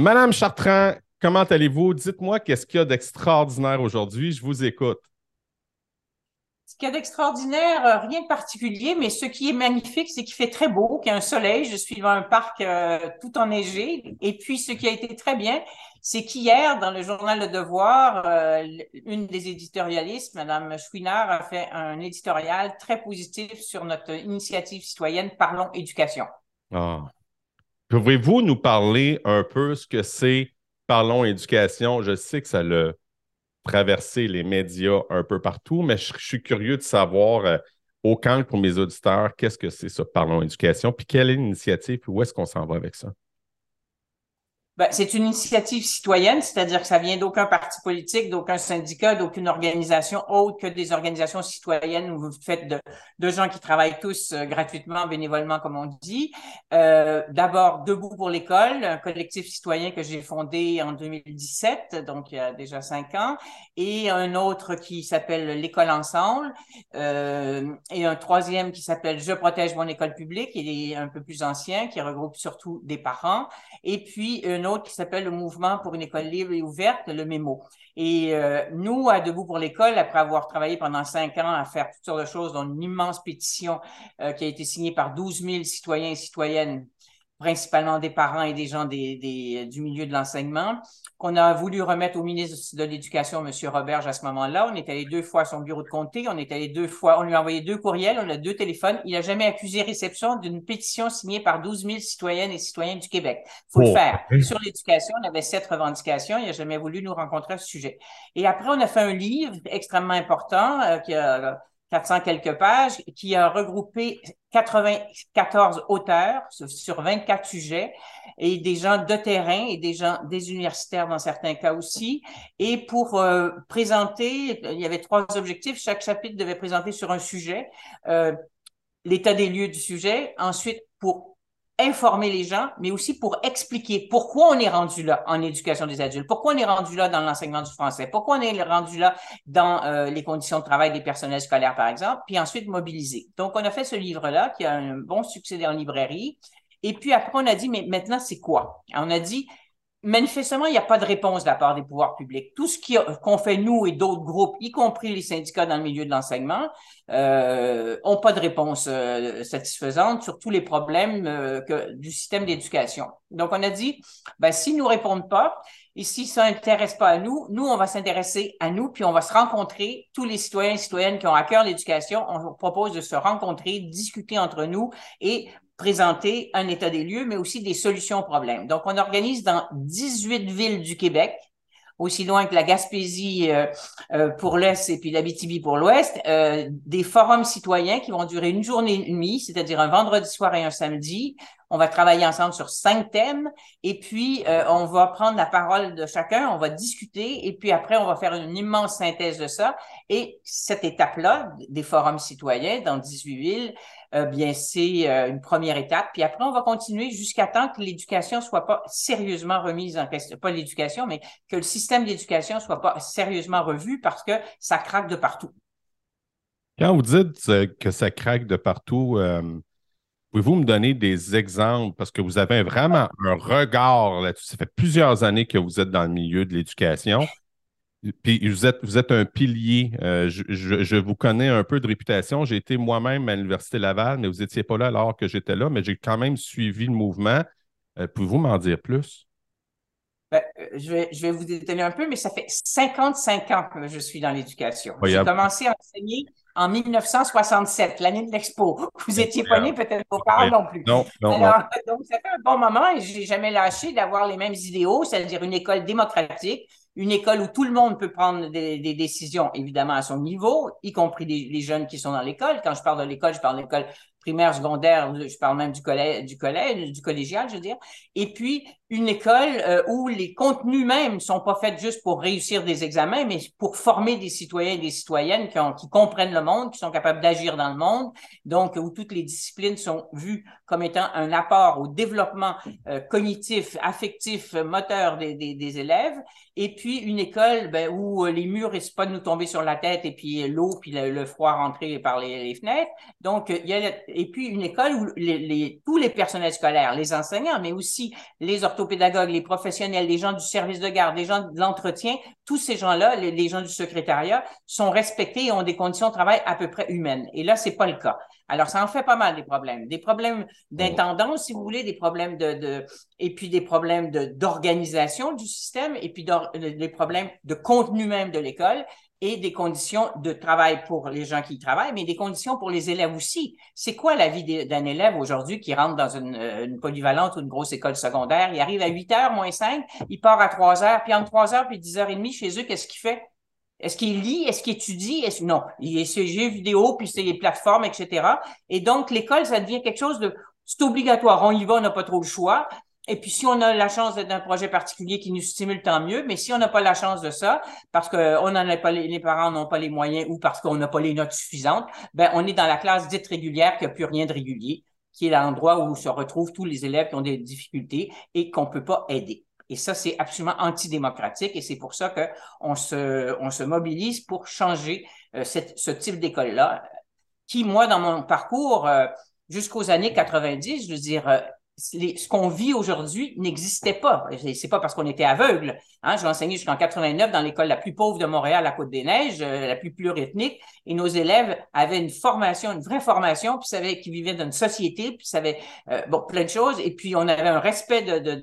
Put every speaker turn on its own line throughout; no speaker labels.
Madame Chartrand, comment allez-vous? Dites-moi qu'est-ce qu'il y a d'extraordinaire aujourd'hui. Je vous écoute.
Ce qu'il y a d'extraordinaire, euh, rien de particulier, mais ce qui est magnifique, c'est qu'il fait très beau, qu'il y a un soleil. Je suis dans un parc euh, tout enneigé. Et puis, ce qui a été très bien, c'est qu'hier, dans le journal Le Devoir, euh, une des éditorialistes, Madame Chouinard, a fait un éditorial très positif sur notre initiative citoyenne Parlons éducation.
Ah. Pouvez-vous nous parler un peu ce que c'est Parlons éducation? Je sais que ça l'a traverser les médias un peu partout, mais je, suis curieux de savoir euh, au camp pour mes auditeurs, qu'est-ce que c'est ça, Parlons Éducation, puis quelle est l'initiative, puis où est-ce qu'on s'en va avec ça?
Ben, c'est une initiative citoyenne, c'est-à-dire que ça vient d'aucun parti politique, d'aucun syndicat, d'aucune organisation autre que des organisations citoyennes où vous faites de, gens qui travaillent tous euh, gratuitement, bénévolement, comme on dit. Euh, D'abord, Debout pour l'école, un collectif citoyen que j'ai fondé en 2017, donc il y a déjà cinq ans, et un autre qui s'appelle L'école ensemble, euh, et un troisième qui s'appelle Je protège mon école publique, il est un peu plus ancien, qui regroupe surtout des parents, et puis qui s'appelle le Mouvement pour une école libre et ouverte, le MEMO. Et euh, nous, à Debout pour l'école, après avoir travaillé pendant cinq ans à faire toutes sortes de choses, dont une immense pétition euh, qui a été signée par 12 000 citoyens et citoyennes principalement des parents et des gens des, du milieu de l'enseignement, qu'on a voulu remettre au ministre de l'Éducation, M. Roberge, à ce moment-là. On est allé deux fois à son bureau de comté, on est allé deux fois, on lui a envoyé deux courriels, on a deux téléphones. Il n'a jamais accusé réception d'une pétition signée par 12 000 citoyennes et citoyens du Québec. faut le oh, faire. Sur l'éducation, on avait sept revendications. Il n'a jamais voulu nous rencontrer à ce sujet. Et après, on a fait un livre extrêmement important euh, qui a 400 quelques pages, qui a regroupé 94 auteurs sur 24 sujets et des gens de terrain et des gens des universitaires dans certains cas aussi. Et pour euh, présenter, il y avait trois objectifs. Chaque chapitre devait présenter sur un sujet euh, l'état des lieux du sujet. Ensuite, pour informer les gens, mais aussi pour expliquer pourquoi on est rendu là en éducation des adultes, pourquoi on est rendu là dans l'enseignement du français, pourquoi on est rendu là dans euh, les conditions de travail des personnels scolaires, par exemple, puis ensuite mobiliser. Donc, on a fait ce livre-là qui a un bon succès en librairie. Et puis après, on a dit, mais maintenant, c'est quoi? On a dit, manifestement, il n'y a pas de réponse de la part des pouvoirs publics. Tout ce qu'on fait, nous et d'autres groupes, y compris les syndicats dans le milieu de l'enseignement, euh, ont pas de réponse euh, satisfaisante sur tous les problèmes euh, du système d'éducation. Donc, on a dit, ben, s'ils nous répondent pas, et si ça n'intéresse pas à nous, nous, on va s'intéresser à nous, puis on va se rencontrer, tous les citoyens et citoyennes qui ont à cœur l'éducation, on propose de se rencontrer, discuter entre nous et présenter un état des lieux, mais aussi des solutions aux problèmes. Donc, on organise dans 18 villes du Québec, aussi loin que la Gaspésie euh, euh, pour l'Est et puis l'Abitibi pour l'Ouest, euh, des forums citoyens qui vont durer une journée et demie, c'est-à-dire un vendredi soir et un samedi. On va travailler ensemble sur cinq thèmes et puis on va prendre la parole de chacun, on va discuter et puis après on va faire une immense synthèse de ça. Et cette étape-là, des forums citoyens dans 18 villes, euh, bien, c'est euh, une première étape. Puis après, on va continuer jusqu'à temps que l'éducation soit pas sérieusement remise en question, pas l'éducation, mais que le système d'éducation soit pas sérieusement revu parce que ça craque de partout.
Quand vous dites euh, que ça craque de partout, pouvez-vous me donner des exemples? Parce que vous avez vraiment un regard là-dessus. Ça fait plusieurs années que vous êtes dans le milieu de l'éducation. Puis vous êtes, vous êtes un pilier. Euh, je, vous connais un peu de réputation. J'ai été moi-même à l'Université Laval, mais vous n'étiez pas là alors que j'étais là, mais j'ai quand même suivi le mouvement. Euh, pouvez-vous m'en dire plus?
Ben, je, vais, je vais vous détailler un peu, mais ça fait 55 ans que je suis dans l'éducation. J'ai commencé à enseigner en 1967, l'année de l'expo. Vous étiez pas né, peut-être vos parents non plus.
Non, non,
Donc, ça fait un bon moment et je n'ai jamais lâché d'avoir les mêmes idéaux, c'est-à-dire une école démocratique, une école où tout le monde peut prendre des, décisions, évidemment, à son niveau, y compris les, jeunes qui sont dans l'école. Quand je parle de l'école, je parle de l'école primaire, secondaire, je parle même du collège, du collège, du collégial, je veux dire. Et puis, une école euh, où les contenus même sont pas faits juste pour réussir des examens, mais pour former des citoyens et des citoyennes qui comprennent le monde, qui sont capables d'agir dans le monde. Donc, où toutes les disciplines sont vues comme étant un apport au développement euh, cognitif, affectif, moteur des, des, élèves, et puis une école ben, où les murs risquent pas de nous tomber sur la tête et puis l'eau puis le, froid rentrer par les, fenêtres. Donc, il y a, et puis une école où les, tous les personnels scolaires, les enseignants, mais aussi les orthopédagogues, les professionnels, les gens du service de garde, les gens de l'entretien, tous ces gens-là, les, les gens du secrétariat, sont respectés et ont des conditions de travail à peu près humaines. Et là, c'est pas le cas. Alors, ça en fait pas mal des problèmes. Des problèmes d'intendance, si vous voulez, des problèmes de, de et puis des problèmes d'organisation du système, et puis des problèmes de contenu même de l'école et des conditions de travail pour les gens qui y travaillent, mais des conditions pour les élèves aussi. C'est quoi la vie d'un élève aujourd'hui qui rentre dans une, une, polyvalente ou une grosse école secondaire? Il arrive à 8 heures, moins 5, il part à 3 heures, puis entre 3 heures puis 10 heures et demie chez eux, qu'est-ce qu'il fait? Est-ce qu'il lit? Est-ce qu'il étudie? Non, il est ses jeux vidéo, puis c'est les plateformes, etc. Et donc, l'école, ça devient quelque chose de... C'est obligatoire. On y va, on n'a pas trop le choix. Et puis, si on a la chance d'être un projet particulier qui nous stimule, tant mieux. Mais si on n'a pas la chance de ça, parce que a pas les, parents n'ont pas les moyens ou parce qu'on n'a pas les notes suffisantes, ben, on est dans la classe dite régulière qui n'a plus rien de régulier, qui est l'endroit où se retrouvent tous les élèves qui ont des difficultés et qu'on peut pas aider. Et ça, c'est absolument antidémocratique et c'est pour ça qu'on se, on se mobilise pour changer euh, ce type d'école-là, qui, moi, dans mon parcours, euh, jusqu'aux années 90, je veux dire, ce qu'on vit aujourd'hui n'existait pas. C'est pas parce qu'on était aveugle. Hein. J'ai jusqu'en 89 dans l'école la plus pauvre de Montréal, la Côte-des-Neiges, euh, la plus pluriethnique, et nos élèves avaient une formation, une vraie formation, puis savaient qu'ils vivaient dans une société, puis savaient euh, bon plein de choses, et puis on avait un respect de,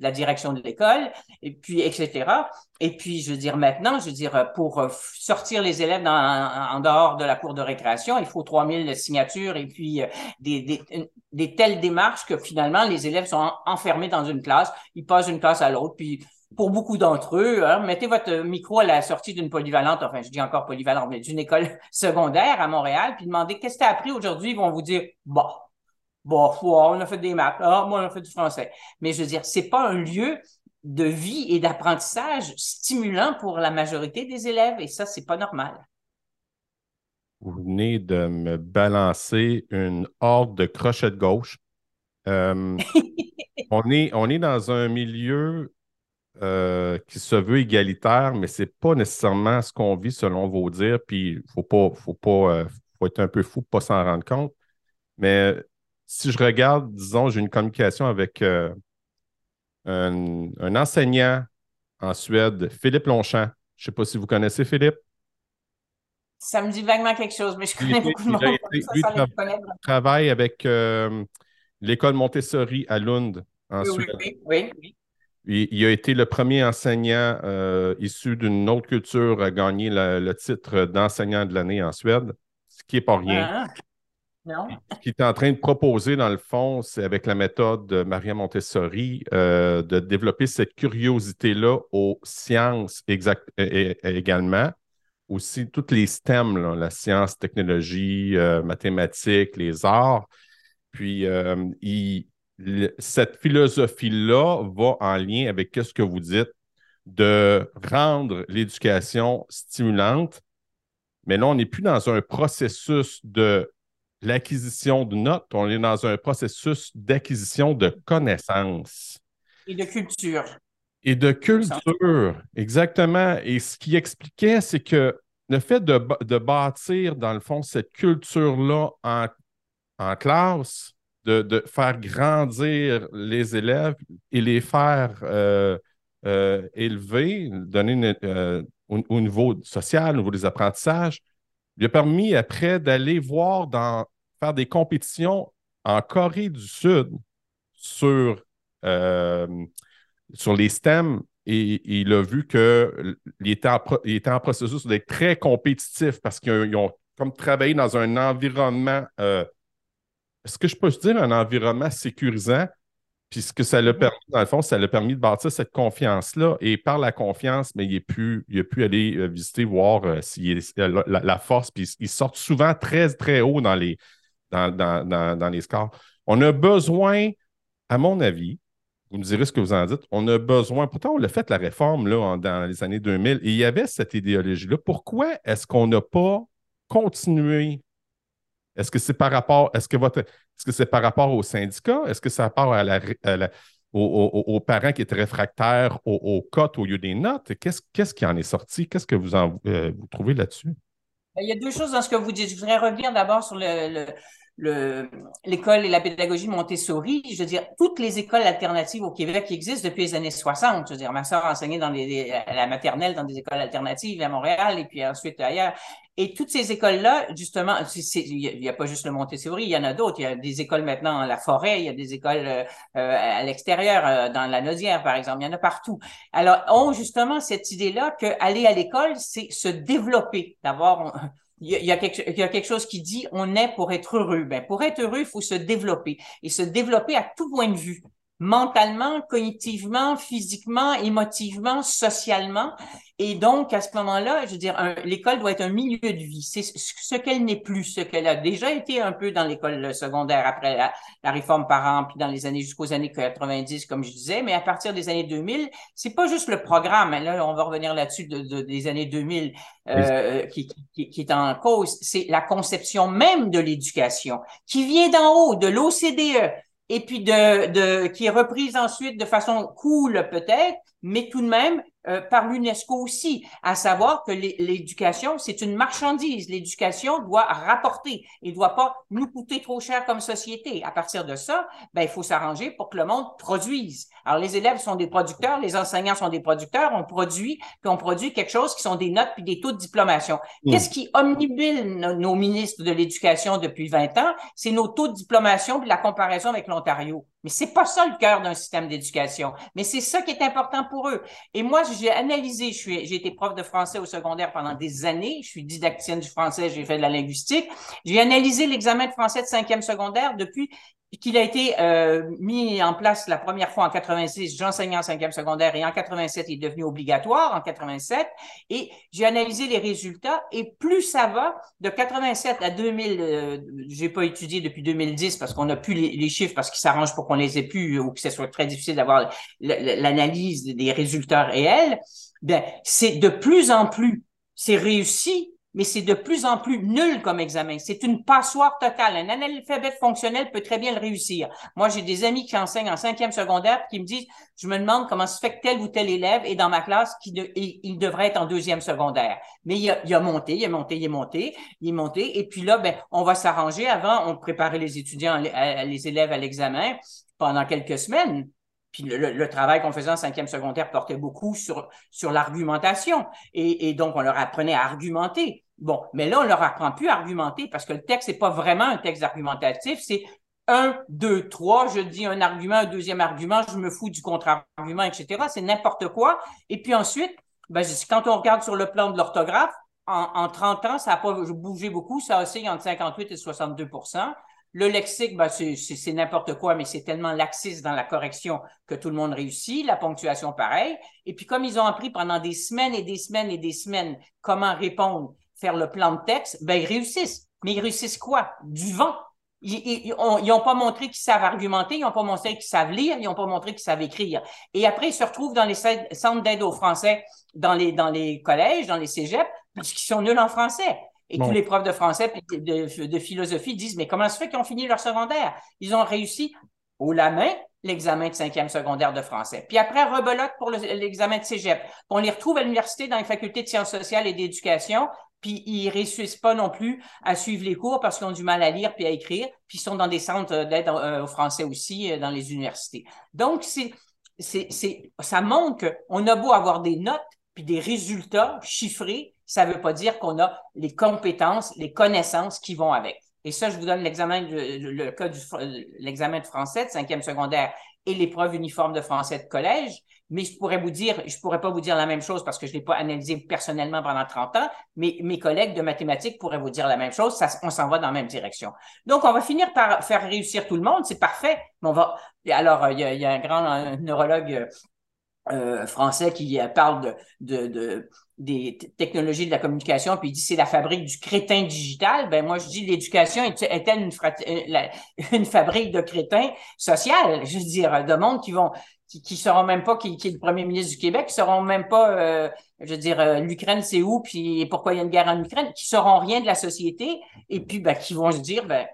la direction de l'école, et puis etc. Et puis, je veux dire, maintenant, je veux dire, pour euh, sortir les élèves en dehors de la cour de récréation, il faut 3000 signatures et puis des, des, des démarches que finalement, les élèves sont enfermés dans une classe, ils passent d'une classe à l'autre, puis pour beaucoup d'entre eux, hein, mettez votre micro à la sortie d'une polyvalente, enfin, je dis encore polyvalente, mais d'une école secondaire à Montréal, puis demandez qu'est-ce que tu as appris aujourd'hui, ils vont vous dire, bon, bon, on a fait des maths, ah, moi, on a fait du français. Mais je veux dire, c'est pas un lieu de vie et d'apprentissage stimulant pour la majorité des élèves et ça, c'est pas normal.
Vous venez de me balancer une horde de crochets de gauche. Euh, on, est, on est dans un milieu euh, qui se veut égalitaire, mais ce n'est pas nécessairement ce qu'on vit selon vos dires. Puis il faut pas, faut pas, euh, faut être un peu fou pour ne pas s'en rendre compte. Mais si je regarde, disons, j'ai une communication avec un, enseignant en Suède, Philippe Longchamp. Je ne sais pas si vous connaissez Philippe.
Ça me dit vaguement quelque chose, mais je connais beaucoup de monde.
Il travaille avec l'école Montessori à Lund, en Suède. Oui, oui, Il, a été le premier enseignant euh, issu d'une autre culture à gagner le titre d'enseignant de l'année en Suède, ce qui n'est pas rien. Ah, ce qu'il est en train de proposer, dans le fond, c'est avec la méthode de Maria Montessori, euh, de développer cette curiosité-là aux sciences exact, également. Aussi, toutes les STEM, la science, technologie, euh, mathématiques, les arts. Puis, euh, cette philosophie-là va en lien avec ce que vous dites de rendre l'éducation stimulante. Mais là, on n'est plus dans un processus de l'acquisition de notes, on est dans un processus d'acquisition de connaissances.
Et de culture.
Et de culture, exactement. Et ce qui expliquait, c'est que le fait de, bâtir, dans le fond, cette culture-là en, classe, de, faire grandir les élèves et les faire euh, euh, élever, donner euh, au, niveau social, au niveau des apprentissages, lui a permis après d'aller voir dans faire des compétitions en Corée du Sud sur, sur les STEM et, il a vu qu'il était, en, était en processus d'être très compétitif parce qu'ils ont comme travaillé dans un environnement, euh, est-ce que je peux dire un environnement sécurisant? Puis ce que ça l'a mm-hmm. permis, dans le fond, ça l'a permis de bâtir cette confiance-là. Et par la confiance, mais il, a pu, il a pu aller euh, visiter, voir s'il la, la, force. Puis ils sortent souvent très, très haut dans les, dans, les scores. On a besoin, à mon avis, vous me direz ce que vous en dites, on a besoin, pourtant on a fait la réforme là, dans les années 2000 et il y avait cette idéologie-là. Pourquoi est-ce qu'on n'a pas continué Est-ce que c'est par rapport, est-ce que votre, est-ce que c'est par rapport au syndicat? Est-ce que c'est par rapport à la, aux, parents qui étaient réfractaires aux, cotes au lieu des notes? Qu'est-ce, qu'est-ce qui en est sorti? Qu'est-ce que vous, en, euh, vous trouvez là-dessus?
Il y a deux choses dans ce que vous dites. Je voudrais revenir d'abord sur le, l'école et la pédagogie Montessori, je veux dire, toutes les écoles alternatives au Québec qui existent depuis les années 60. Je veux dire, ma soeur enseignait dans les, la maternelle dans des écoles alternatives à Montréal et puis ensuite ailleurs. Et toutes ces écoles-là, justement, il n'y a, pas juste le Montessori, il y en a d'autres. Il y a des écoles maintenant à la forêt, il y a des écoles euh, à l'extérieur, euh, dans la Nodière, par exemple. Il y en a partout. Alors, ont justement cette idée-là que aller à l'école, c'est se développer, d'avoir il y, a quelque, y, a quelque, chose qui dit on est pour être heureux. Ben, pour être heureux, il faut se développer et se développer à tout point de vue mentalement, cognitivement, physiquement, émotivement, socialement. Et donc, à ce moment-là, je veux dire, l'école doit être un milieu de vie. C'est ce qu'elle n'est plus, ce qu'elle a déjà été un peu dans l'école secondaire après la, réforme par an, puis dans les années jusqu'aux années 90, comme je disais. Mais à partir des années 2000, c'est pas juste le programme. Hein, là, on va revenir là-dessus de, des années 2000 euh, qui, qui, qui, est en cause. C'est la conception même de l'éducation qui vient d'en haut, de l'OCDE et puis de, de, qui est reprise ensuite de façon cool peut-être, mais tout de même euh, par l'UNESCO aussi, à savoir que l'éducation, c'est une marchandise. L'éducation doit rapporter et ne doit pas nous coûter trop cher comme société. À partir de ça, ben, il faut s'arranger pour que le monde produise. Alors, les élèves sont des producteurs, les enseignants sont des producteurs, on produit, puis on produit quelque chose qui sont des notes puis des taux de diplomation. Mmh. Qu'est-ce qui omnibule nos, ministres de l'Éducation depuis 20 ans? C'est nos taux de diplomation puis la comparaison avec l'Ontario. Mais c'est pas ça le cœur d'un système d'éducation. Mais c'est ça qui est important pour eux. Et moi, j'ai analysé, j'ai été prof de français au secondaire pendant des années. Je suis didacticienne du français, j'ai fait de la linguistique. J'ai analysé l'examen de français de cinquième secondaire depuis qu'il a été euh, mis en place la première fois en 86, j'enseignais en cinquième secondaire et en 87, il est devenu obligatoire en 87 et j'ai analysé les résultats et plus ça va, de 87 à 2000, euh, j'ai pas étudié depuis 2010 parce qu'on n'a plus les, chiffres parce qu'ils s'arrangent pour qu'on les ait plus ou que ce soit très difficile d'avoir l'analyse des résultats réels, ben c'est de plus en plus, c'est réussi mais c'est de plus en plus nul comme examen. C'est une passoire totale. Un analphabète fonctionnel peut très bien le réussir. Moi, j'ai des amis qui enseignent en cinquième secondaire qui me disent, je me demande comment se fait que tel ou tel élève est dans ma classe qui il devrait être en deuxième secondaire. Mais il a, a monté, il a monté, il est monté, il est monté. Et puis là, ben, on va s'arranger. Avant, on préparait les étudiants, les élèves à l'examen pendant quelques semaines. Puis le, travail qu'on faisait en cinquième secondaire portait beaucoup sur, sur l'argumentation. Et, donc, on leur apprenait à argumenter. Bon, mais là, on leur apprend plus à argumenter parce que le texte n'est pas vraiment un texte argumentatif, c'est un, deux, trois, je dis un argument, un deuxième argument, je me fous du contre-argument, etc. C'est n'importe quoi. Et puis ensuite, ben, quand on regarde sur le plan de l'orthographe, en, en, 30 ans, ça n'a pas bougé beaucoup, ça oscille entre 58 et 62 le lexique, ben, c'est n'importe quoi, mais c'est tellement laxiste dans la correction que tout le monde réussit. La ponctuation, pareil. Et puis, comme ils ont appris pendant des semaines et des semaines et des semaines comment répondre, faire le plan de texte, ben, ils réussissent. Mais ils réussissent quoi? Du vent. Ils n'ont pas montré qu'ils savent argumenter, ils n'ont pas montré qu'ils savent lire, ils n'ont pas montré qu'ils savent écrire. Et après, ils se retrouvent dans les centres d'aide aux Français, dans les, dans les collèges, dans les cégeps, parce qu'ils sont nuls en français. Et tous les profs de français et de, philosophie disent, mais comment se fait qu'ils ont fini leur secondaire? Ils ont réussi au la main l'examen de cinquième secondaire de français. Puis après, rebelote pour l'examen de cégep. On les retrouve à l'université dans les facultés de sciences sociales et d'éducation, puis ils réussissent pas non plus à suivre les cours parce qu'ils ont du mal à lire puis à écrire, puis ils sont dans des centres d'aide euh, au français aussi euh, dans les universités. Donc, c'est, c'est, ça montre qu'on a beau avoir des notes puis des résultats chiffrés, ça ne veut pas dire qu'on a les compétences, les connaissances qui vont avec. Et ça, je vous donne l'examen, le, cas du l'examen de français de cinquième secondaire et l'épreuve uniforme de français de collège. Mais je pourrais vous dire, je pourrais pas vous dire la même chose parce que je l'ai pas analysé personnellement pendant 30 ans, mais mes collègues de mathématiques pourraient vous dire la même chose. Ça, on s'en va dans la même direction. Donc, on va finir par faire réussir tout le monde. C'est parfait. Mais on va, alors, il y a, il y a un grand neurologue euh, français qui parle de, de, des technologies de la communication, puis il dit c'est la fabrique du crétin digital. Ben moi je dis l'éducation est-elle une, euh, une, fabrique de crétins social, je veux dire de monde qui vont qui, qui même pas qui, est le premier ministre du Québec, qui sauront même pas, euh, je veux dire, euh, l'Ukraine c'est où, puis pourquoi il y a une guerre en Ukraine, qui sauront rien de la société, et puis ben, qui vont se dire, ben,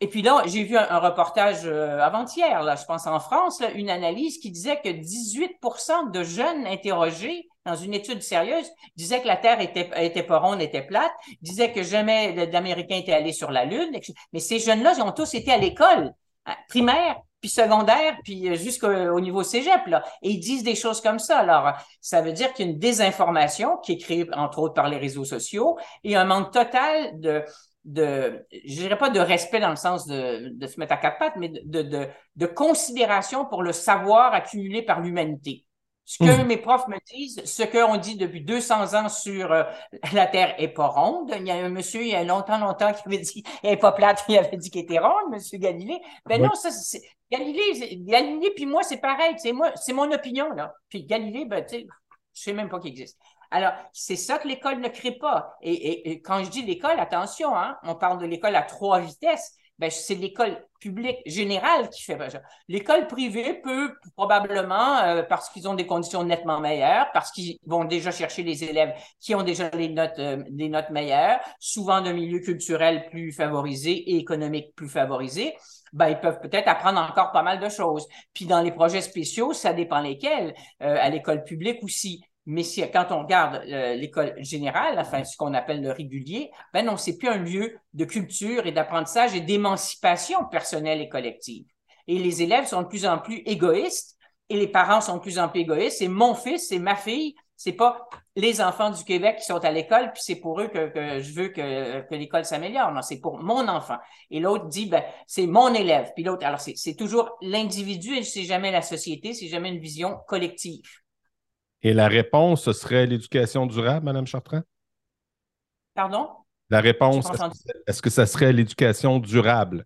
et puis là, j'ai vu un, reportage avant-hier, là, je pense en France, une analyse qui disait que 18% de jeunes interrogés dans une étude sérieuse disaient que la Terre était, était pas ronde, était plate, disaient que jamais d'Américains étaient allés sur la Lune. Mais ces jeunes-là, ils ont tous été à l'école hein, primaire, puis secondaire, puis euh, jusqu'au niveau cégep, là. Et ils disent des choses comme ça. Alors, ça veut dire qu'il y a une désinformation qui est créée, entre autres, par les réseaux sociaux et un manque total de, de, je dirais pas de respect dans le sens de, de se mettre à quatre pattes, mais de, de, de considération pour le savoir accumulé par l'humanité. Ce que mmh. mes profs me disent, ce qu'on dit depuis 200 ans sur euh, la Terre est pas ronde. Il y a un monsieur, il y a longtemps, longtemps, qui avait dit elle est pas plate, il avait dit qu'elle était ronde, monsieur Galilée. Ben non, ça, c'est, Galilée, Galilée, puis moi, c'est pareil, c'est moi, c'est mon opinion, là. Puis Galilée, ben, tu sais, je sais même pas qu'il existe. Alors, c'est ça que l'école ne crée pas. Et, et, quand je dis l'école, attention, hein, on parle de l'école à trois vitesses ben, c'est l'école publique générale qui fait ça. L'école privée peut probablement, euh, parce qu'ils ont des conditions nettement meilleures, parce qu'ils vont déjà chercher les élèves qui ont déjà les notes, euh, des notes meilleures, souvent d'un milieu culturel plus favorisé et économique plus favorisé, ben, ils peuvent peut-être apprendre encore pas mal de choses. Puis dans les projets spéciaux, ça dépend lesquels. Euh, à l'école publique aussi, mais si, quand on regarde euh, l'école générale, enfin ce qu'on appelle le régulier, ben non, c'est plus un lieu de culture et d'apprentissage et d'émancipation personnelle et collective. Et les élèves sont de plus en plus égoïstes et les parents sont de plus en plus égoïstes. C'est mon fils, c'est ma fille, c'est pas les enfants du Québec qui sont à l'école, puis c'est pour eux que, je veux que, que l'école s'améliore. Non, c'est pour mon enfant. Et l'autre dit, ben, c'est mon élève. Puis l'autre, alors c'est toujours l'individu et c'est jamais la société, c'est jamais une vision collective.
Et la réponse, ce serait l'éducation durable, Mme Chartrand?
Pardon?
La réponse, est-ce que ça serait l'éducation durable?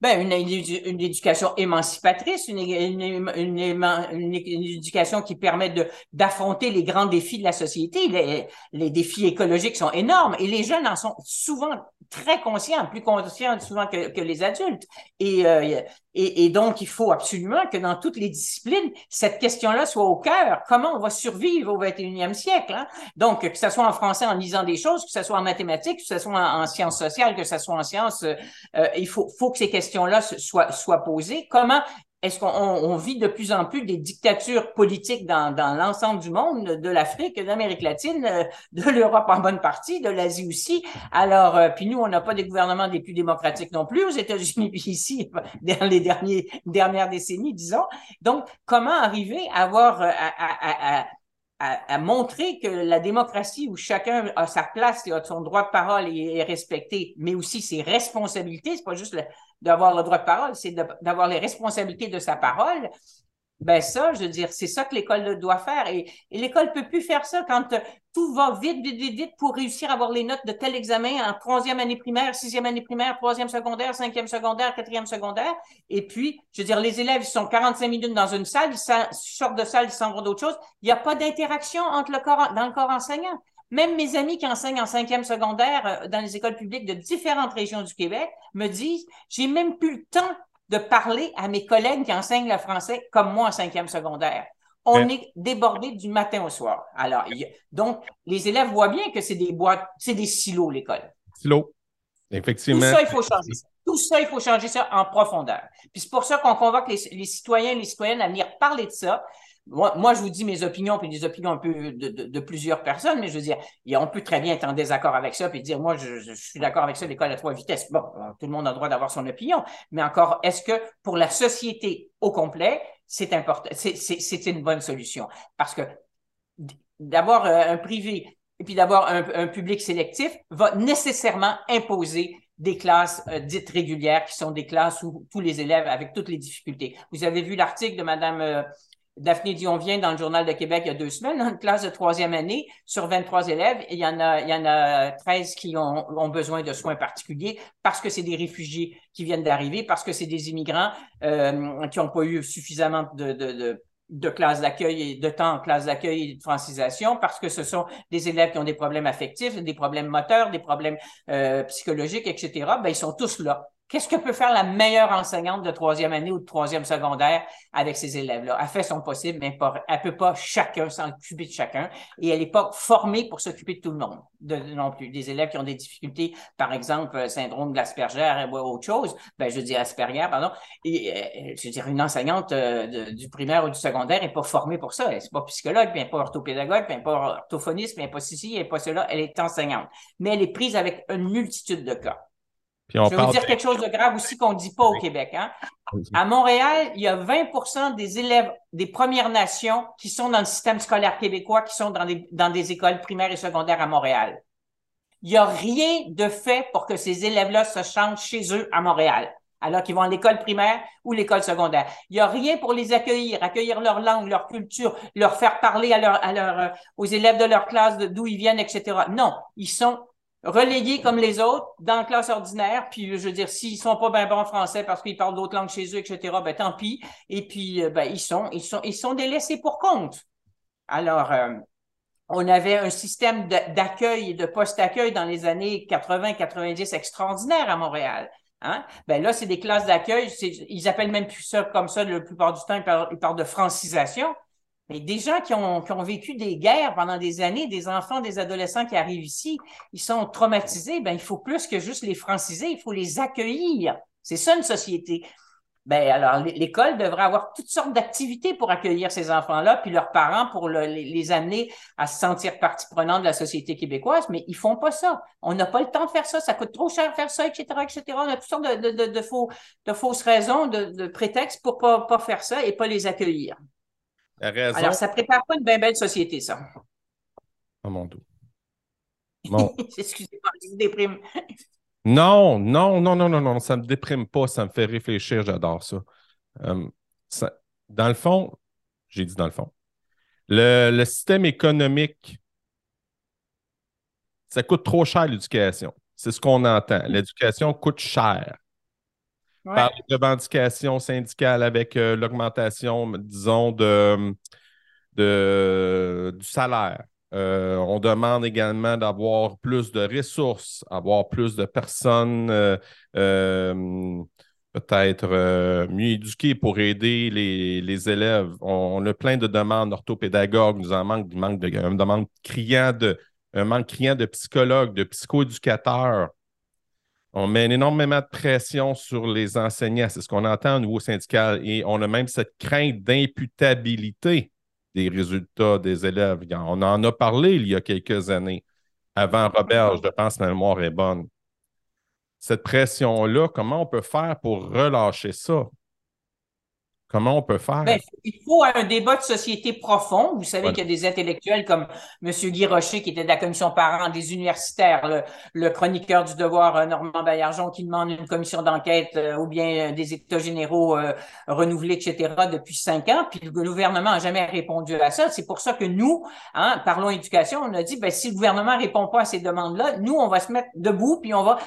Ben, une, une, éducation émancipatrice, une, une, éducation qui permet d'affronter les grands défis de la société. Les, les, défis écologiques sont énormes et les jeunes en sont souvent très conscients, plus conscients souvent que, que les adultes. Et, euh, et, et, donc, il faut absolument que dans toutes les disciplines, cette question-là soit au cœur. Comment on va survivre au 21e siècle? Hein? Donc, que ce soit en français en lisant des choses, que ce soit en mathématiques, que ce soit en, sciences sociales, que ce soit en sciences, euh, euh, il faut, faut que ces questions là soit, posée. Comment est-ce qu'on vit de plus en plus des dictatures politiques dans, l'ensemble du monde, de l'Afrique, de l'Amérique latine, euh, de l'Europe en bonne partie, de l'Asie aussi? Alors, euh, puis nous, on n'a pas des gouvernements des plus démocratiques non plus aux États-Unis, puis ici, dans les dernières décennies, disons. Donc, comment arriver à avoir, euh, à, montrer que la démocratie où chacun a sa place et a son droit de parole est respecté, mais aussi ses responsabilités, c'est pas juste d'avoir le droit de parole, c'est d'avoir les responsabilités de sa parole. Ben ça, je veux dire, c'est ça que l'école doit faire. Et, l'école peut plus faire ça quand euh, tout va vite, vite, vite, vite pour réussir à avoir les notes de tel examen en troisième année primaire, sixième année primaire, troisième secondaire, cinquième secondaire, quatrième secondaire. Et puis, je veux dire, les élèves, ils sont 45 minutes dans une salle, ils sortent de salle, ils s'en vont d'autre chose. Il n'y a pas d'interaction entre le corps, dans le corps enseignant. Même mes amis qui enseignent en cinquième secondaire euh, dans les écoles publiques de différentes régions du Québec me disent, j'ai même plus le temps de parler à mes collègues qui enseignent le français comme moi en cinquième secondaire. On est débordé du matin au soir. Alors, donc, les élèves voient bien que c'est des boîtes, c'est des silos, l'école.
Silos. Effectivement.
Tout ça, il faut changer ça. Tout ça, il faut changer ça en profondeur. Puis c'est pour ça qu'on convoque les, les, citoyens et les citoyennes à venir parler de ça, moi, je vous dis mes opinions, puis des opinions un peu de, plusieurs personnes, mais je veux dire, on peut très bien être en désaccord avec ça, puis dire, moi, je, suis d'accord avec ça, l'école à trois vitesses. Bon, tout le monde a le droit d'avoir son opinion, mais encore, est-ce que pour la société au complet, c'est important, c'est une bonne solution? Parce que d'avoir euh, un privé et puis d'avoir un, public sélectif va nécessairement imposer des classes euh, dites régulières, qui sont des classes où tous les élèves, avec toutes les difficultés. Vous avez vu l'article de Madame euh, Daphné Dion vient dans le Journal de Québec il y a deux semaines, une classe de troisième année, sur 23 élèves, il y en a, il y en a 13 qui ont, besoin de soins particuliers parce que c'est des réfugiés qui viennent d'arriver, parce que c'est des immigrants euh, qui n'ont pas eu suffisamment de, de, d'accueil et de temps en classe d'accueil et de francisation parce que ce sont des élèves qui ont des problèmes affectifs, des problèmes moteurs, des problèmes euh, psychologiques, etc. Ben, ils sont tous là. Qu'est-ce que peut faire la meilleure enseignante de troisième année ou de troisième secondaire avec ces élèves-là? Elle fait son possible, mais elle peut pas chacun s'occuper de chacun et elle n'est pas formée pour s'occuper de tout le monde de, non plus. Des élèves qui ont des difficultés, par exemple, euh, syndrome de l'Asperger ou autre chose, ben, je dis Asperger, pardon, et, euh, je veux dire, une enseignante euh, du primaire ou du secondaire n'est pas formée pour ça. Elle n'est pas psychologue, n'est pas orthopédagogue, n'est pas orthophoniste, n'est pas ceci, n'est pas cela. Elle est enseignante. Mais elle est prise avec une multitude de cas je vais vous dire quelque chose de grave aussi qu'on ne dit pas au Québec. Hein. À Montréal, il y a 20% des élèves des Premières Nations qui sont dans le système scolaire québécois, qui sont dans des, dans des écoles primaires et secondaires à Montréal. Il n'y a rien de fait pour que ces élèves-là se changent chez eux à Montréal, alors qu'ils vont à l'école primaire ou l'école secondaire. Il n'y a rien pour les accueillir, accueillir leur langue, leur culture, leur faire parler à leur, à leur, euh, aux élèves de leur classe d'où ils viennent, etc. Non, ils sont relégués comme les autres dans la classe ordinaire. Puis, je veux dire, s'ils sont pas bien bons en français parce qu'ils parlent d'autres langues chez eux, etc., ben tant pis. Et puis, euh, ben, ils sont, ils sont, ils sont délaissés pour compte. Alors, euh, on avait un système d'accueil de post-accueil dans les années 80-90 extraordinaire à Montréal. Hein? Ben là, c'est des classes d'accueil. Ils appellent même plus ça comme ça la plupart du temps. Ils parlent de francisation. Mais des gens qui ont, qui ont, vécu des guerres pendant des années, des enfants, des adolescents qui arrivent ici, ils sont traumatisés. Ben, il faut plus que juste les franciser, il faut les accueillir. C'est ça une société. Ben, alors, l'école devrait avoir toutes sortes d'activités pour accueillir ces enfants-là, puis leurs parents pour les, amener à se sentir partie prenante de la société québécoise, mais ils font pas ça. On n'a pas le temps de faire ça, ça coûte trop cher de faire ça, etc., etc. On a toutes sortes de, fausses raisons, de, prétextes pour pas, pas faire ça et pas les accueillir. Alors, ça prépare pas une bien belle société, ça.
Oh mon Dieu.
Excusez-moi, je vous déprime.
Non, non, non, non, non, non, ça ne me déprime pas, ça me fait réfléchir, j'adore euh, ça. Dans le fond, j'ai dit dans le fond, le, système économique, ça coûte trop cher l'éducation. C'est ce qu'on entend. L'éducation coûte cher par les revendications syndicales avec euh, l'augmentation, disons, de, de, du salaire. Euh, on demande également d'avoir plus de ressources, avoir plus de personnes euh, peut-être mieux éduquées pour aider les, élèves. On, a plein de demandes orthopédagogues, nous en manque, manque de, un, demande criant de, un manque criant de psychologues, de psychoéducateurs. On met énormément de pression sur les enseignants. C'est ce qu'on entend au niveau syndical. Et on a même cette crainte d'imputabilité des résultats des élèves. On en a parlé il y a quelques années. Avant Robert, je pense que ma mémoire est bonne. Cette pression-là, comment on peut faire pour relâcher ça? Comment on peut faire?
Ben, il faut un débat de société profond. Vous savez qu'il y a des intellectuels comme M. Guy Rocher, qui était de la commission parents des universitaires, le, chroniqueur du devoir euh, Normand Baillargeon, qui demande une commission d'enquête euh, ou bien euh, des états généraux renouvelés, etc., depuis cinq ans. Puis le gouvernement n'a jamais répondu à ça. C'est pour ça que nous, hein, parlons éducation, on a dit, ben, si le gouvernement ne répond pas à ces demandes-là, nous, on va se mettre debout puis on va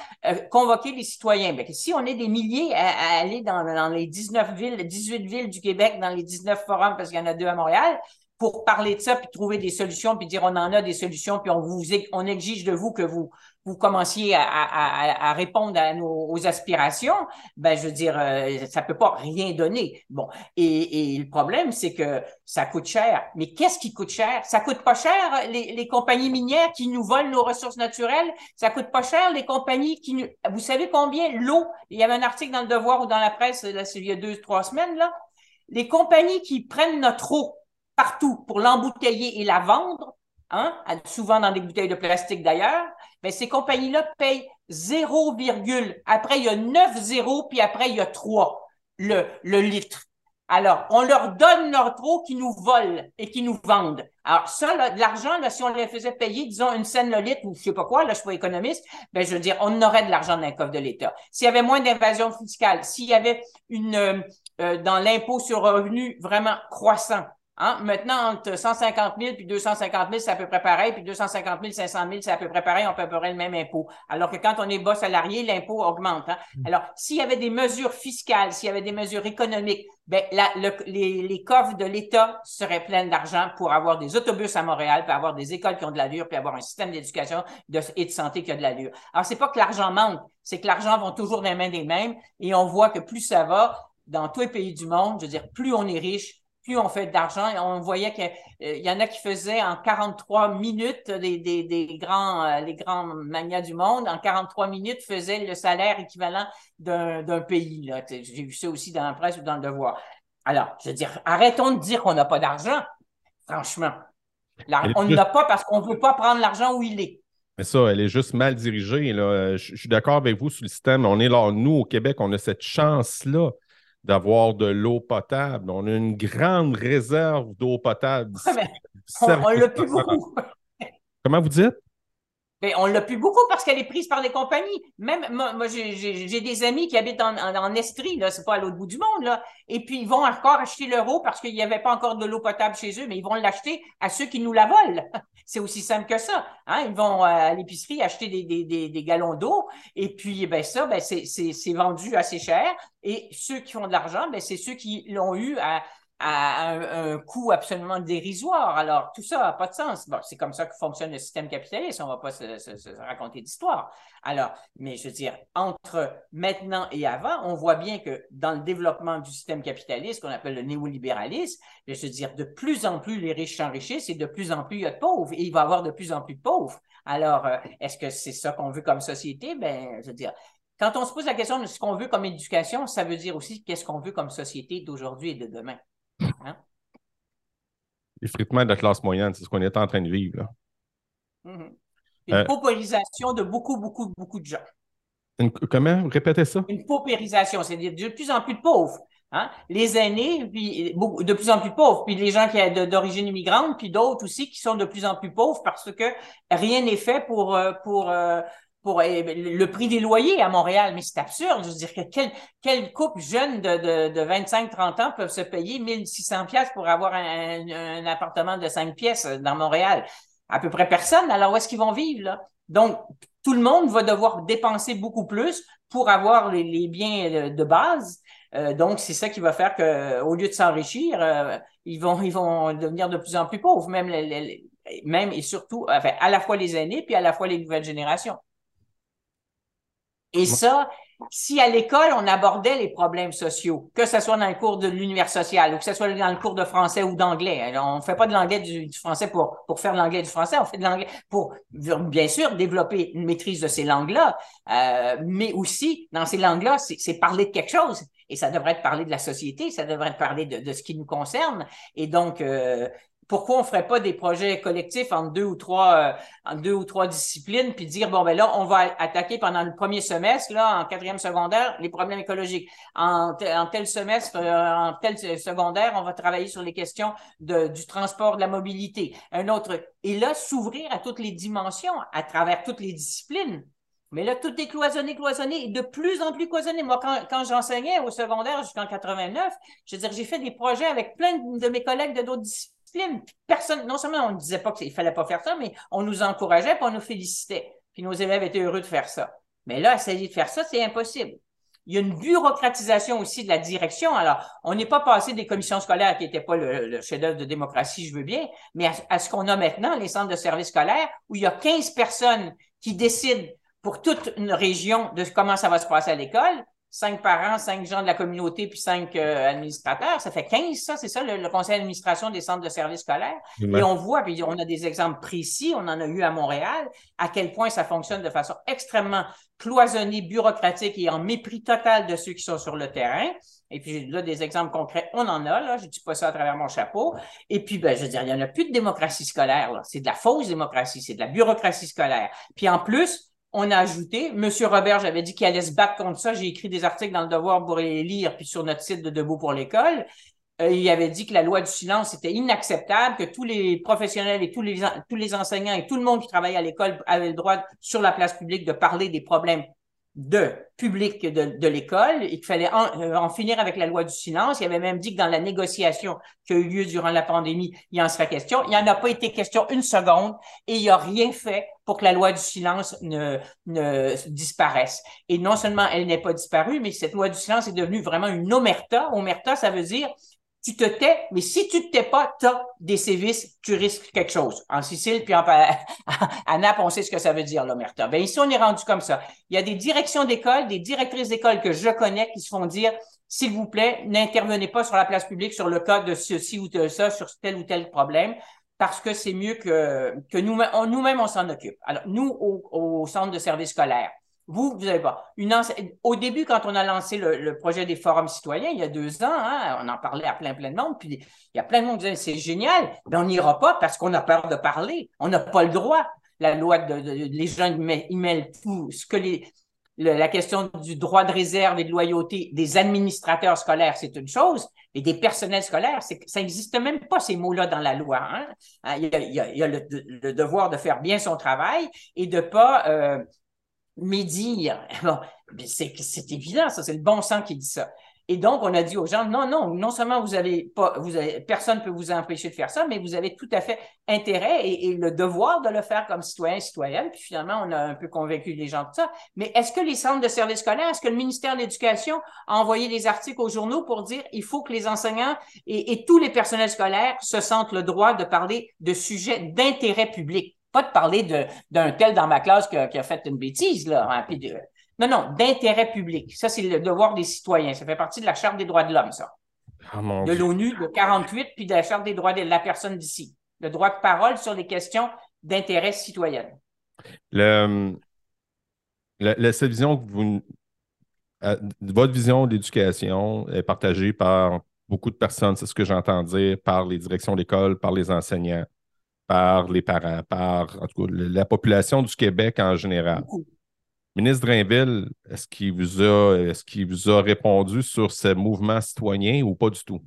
convoquer les citoyens. Ben, si on est des milliers à, aller dans, dans les 19 villes, 18 villes, du Québec dans les 19 forums, parce qu'il y en a deux à Montréal, pour parler de ça, puis trouver des solutions, puis dire on en a des solutions, puis on vous on exige de vous que vous vous commenciez à, répondre à nos aspirations, ben je veux dire, euh, ça peut pas rien donner. Bon, et, le problème, c'est que ça coûte cher. Mais qu'est-ce qui coûte cher? Ça coûte pas cher les, les, compagnies minières qui nous volent nos ressources naturelles. Ça coûte pas cher les compagnies qui nous... Vous savez combien l'eau? Il y avait un article dans le Devoir ou dans la presse, là, il y a deux, trois semaines, là. Les compagnies qui prennent notre eau partout pour l'embouteiller et la vendre, hein, souvent dans des bouteilles de plastique d'ailleurs, mais ben, ces compagnies-là payent 0, après il y a 9 zéros, puis après il y a 3 le, le litre. Alors, on leur donne leur eau qui nous volent et qui nous vendent. Alors, ça, l'argent, si on les faisait payer, disons, une scène le litre ou je sais pas quoi, là, je suis pas économiste, ben, je veux dire, on aurait de l'argent dans le coffre de l'État. S'il y avait moins d'invasion fiscale, s'il y avait une, euh, dans l'impôt sur revenu vraiment croissant, Hein? Maintenant, entre 150 000 puis 250 000, c'est à peu près pareil, puis 250 000, 500 000, c'est à peu près pareil, on peut à peu près le même impôt. Alors que quand on est bas salarié, l'impôt augmente. Hein? Mm. Alors, s'il y avait des mesures fiscales, s'il y avait des mesures économiques, ben, la, les, les, coffres de l'État seraient pleins d'argent pour avoir des autobus à Montréal, puis avoir des écoles qui ont de l'allure, puis avoir un système d'éducation et de santé qui a de l'allure. Alors, c'est pas que l'argent manque, c'est que l'argent va toujours dans les mains des mêmes, et on voit que plus ça va, dans tous les pays du monde, je veux dire, plus on est riche, plus on fait d'argent. On voyait qu'il euh, y en a qui faisaient en 43 minutes, des, des, des grands, euh, les grands manias du monde, en 43 minutes faisaient le salaire équivalent d'un pays. J'ai vu ça aussi dans la presse ou dans le devoir. Alors, je veux dire, arrêtons de dire qu'on n'a pas d'argent, franchement. on n'a pas parce qu'on ne veut pas prendre l'argent où il est.
Mais ça, elle est juste mal dirigée. Là. Je, je suis d'accord avec vous sur le système. On est là, nous, au Québec, on a cette chance-là d'avoir de l'eau potable. On a une grande réserve d'eau potable.
on l'a plus beaucoup.
Comment vous dites?
On l'a plus beaucoup parce qu'elle est prise par les compagnies. Même moi, j'ai des amis qui habitent en, Estrie, là, c'est pas à l'autre bout du monde. Et puis ils vont encore acheter leur eau parce qu'il n'y avait pas encore de l'eau potable chez eux, mais ils vont l'acheter à ceux qui nous la volent. c'est aussi simple que ça. Hein. Ils vont à l'épicerie acheter des, des, des, des galons d'eau et puis ben ça, ben, c'est vendu assez cher. Et ceux qui font de l'argent, ben, c'est ceux qui l'ont eu à à un, coût absolument dérisoire. Alors, tout ça n'a pas de sens. Bon, c'est comme ça que fonctionne le système capitaliste. On ne va pas se, raconter d'histoire. Alors, mais je veux dire, entre maintenant et avant, on voit bien que dans le développement du système capitaliste, qu'on appelle le néolibéralisme, je veux dire, de plus en plus les riches s'enrichissent et de plus en plus il y a de pauvres. Et il va y avoir de plus en plus de pauvres. Alors, euh, est-ce que c'est ça qu'on veut comme société? Ben, je veux dire, quand on se pose la question de ce qu'on veut comme éducation, ça veut dire aussi qu'est-ce qu'on veut comme société d'aujourd'hui et de demain. Hein?
L'effritement de la classe moyenne, c'est ce qu'on est en train de vivre. Là.
Mm-hmm. Une euh, paupérisation de beaucoup, beaucoup, beaucoup de gens.
comment? Répétez ça.
Une paupérisation, c'est-à-dire de plus en plus de pauvres. Hein? Les aînés, puis de plus en plus pauvres, puis les gens qui sont d'origine immigrante, puis d'autres aussi qui sont de plus en plus pauvres parce que rien n'est fait pour, euh, pour euh, pour eh, ben, le prix des loyers à Montréal, mais c'est absurde. Je veux dire que quel, couple jeune de, de, de 25-30 ans peuvent se payer 1600 pièces pour avoir un, appartement de 5 pièces dans Montréal? À peu près personne. Alors, où est-ce qu'ils vont vivre? Donc, tout le monde va devoir dépenser beaucoup plus pour avoir les, biens de base. Euh, donc, c'est ça qui va faire que, au lieu de s'enrichir, euh, ils vont devenir de plus en plus pauvres, même et surtout, à la fois les aînés puis à la fois les nouvelles générations. Et ça, si à l'école, on abordait les problèmes sociaux, que ce soit dans le cours de l'univers social ou que ce soit dans le cours de français ou d'anglais, on ne fait pas de l'anglais du, français pour, pour faire de l'anglais du français, on fait de l'anglais pour, bien sûr, développer une maîtrise de ces langues-là, euh, mais aussi, dans ces langues-là, c'est parler de quelque chose. Et ça devrait être parler de la société, ça devrait être parler de, de ce qui nous concerne. Et donc, euh, pourquoi on ne ferait pas des projets collectifs en deux ou trois, euh, deux ou trois disciplines, puis dire, bon, ben là, on va attaquer pendant le premier semestre, là, en quatrième secondaire, les problèmes écologiques. En, tel semestre, euh, en tel secondaire, on va travailler sur les questions du transport, de la mobilité. Un autre. Et là, s'ouvrir à toutes les dimensions, à travers toutes les disciplines. Mais là, tout est cloisonné, cloisonné, et de plus en plus cloisonné. Moi, quand, quand j'enseignais au secondaire jusqu'en 89, je veux dire, j'ai fait des projets avec plein de mes collègues de d'autres disciplines Personne, non seulement on ne disait pas qu'il fallait pas faire ça, mais on nous encourageait, puis on nous félicitait. Puis nos élèves étaient heureux de faire ça. Mais là, essayer de faire ça, c'est impossible. Il y a une bureaucratisation aussi de la direction. Alors, on n'est pas passé des commissions scolaires qui n'étaient pas le, chef-d'œuvre de démocratie, je veux bien, mais à, ce qu'on a maintenant, les centres de services scolaires, où il y a 15 personnes qui décident pour toute une région de comment ça va se passer à l'école, cinq parents, cinq gens de la communauté, puis cinq euh, administrateurs. Ça fait 15, ça, c'est ça, le, conseil d'administration des centres de services scolaires. Et on voit, puis on a des exemples précis, on en a eu à Montréal, à quel point ça fonctionne de façon extrêmement cloisonnée, bureaucratique et en mépris total de ceux qui sont sur le terrain. Et puis là, des exemples concrets, on en a, là, je dis pas ça à travers mon chapeau. Et puis, ben, je veux dire, il n'y en a plus de démocratie scolaire, là. C'est de la fausse démocratie, c'est de la bureaucratie scolaire. Puis en plus, on a ajouté, Monsieur Robert, j'avais dit qu'il allait se battre contre ça. J'ai écrit des articles dans le Devoir pour les lire, puis sur notre site de Debout pour l'école. Euh, il avait dit que la loi du silence était inacceptable, que tous les professionnels et tous les, tous les enseignants et tout le monde qui travaillait à l'école avait le droit, sur la place publique, de parler des problèmes de public de, de l'école et qu'il fallait euh, en, finir avec la loi du silence. Il avait même dit que dans la négociation qui a eu lieu durant la pandémie, il en sera question. Il n'y en a pas été question une seconde et il n'a rien fait pour que la loi du silence ne, ne disparaisse. Et non seulement elle n'est pas disparue, mais cette loi du silence est devenue vraiment une omerta. Omerta, ça veut dire tu te tais, mais si tu te tais pas, tu as des sévices, tu risques quelque chose. En Sicile, puis en, à Naples, on sait ce que ça veut dire, l'omerta. Ben ici, on est rendu comme ça. Il y a des directions d'école, des directrices d'école que je connais qui se font dire, s'il vous plaît, n'intervenez pas sur la place publique sur le cas de ceci ou de ça, sur tel ou tel problème, parce que c'est mieux que, que nous-mêmes, nous-mêmes, on s'en occupe. Alors, nous, au, au centre de service scolaire, vous, vous n'avez pas. Une Au début, quand on a lancé le, projet des forums citoyens, il y a deux ans, hein, on en parlait à plein, plein de monde, puis il y a plein de monde qui disaient c'est génial, mais on n'ira pas parce qu'on a peur de parler. On n'a pas le droit. La loi de, les gens ils mêlent tout. Ce que les, la question du droit de réserve et de loyauté des administrateurs scolaires, c'est une chose, mais des personnels scolaires, ça n'existe même pas ces mots-là dans la loi. Hein. Il, y a, il, y a, le, devoir de faire bien son travail et de pas euh, médire. Bon, c'est évident, ça, c'est le bon sens qui dit ça. Et donc, on a dit aux gens, non, non, non seulement vous avez pas, vous avez, personne ne peut vous empêcher de faire ça, mais vous avez tout à fait intérêt et, le devoir de le faire comme citoyen, citoyenne. Puis finalement, on a un peu convaincu les gens de ça. Mais est-ce que les centres de services scolaires, est-ce que le ministère de l'Éducation a envoyé des articles aux journaux pour dire il faut que les enseignants et, et tous les personnels scolaires se sentent le droit de parler de sujets d'intérêt public? Pas de parler d'un tel dans ma classe qui a, fait une bêtise, là. Hein, non, non, d'intérêt public. Ça, c'est le devoir des citoyens. Ça fait partie de la Charte des droits de l'homme, ça. Ah, de l'ONU de 48, puis de la Charte des droits de la personne d'ici. Le droit de parole sur les questions d'intérêt citoyen.
Le, cette vision que vous. Euh, votre vision d'éducation est partagée par beaucoup de personnes, c'est ce que j'entends dire, par les directions d'école, par les enseignants par les parents, par en tout cas, la population du Québec en général. Ministre Drainville, est-ce qu'il vous a est-ce qu'il vous a répondu sur ce mouvement citoyen ou pas du tout?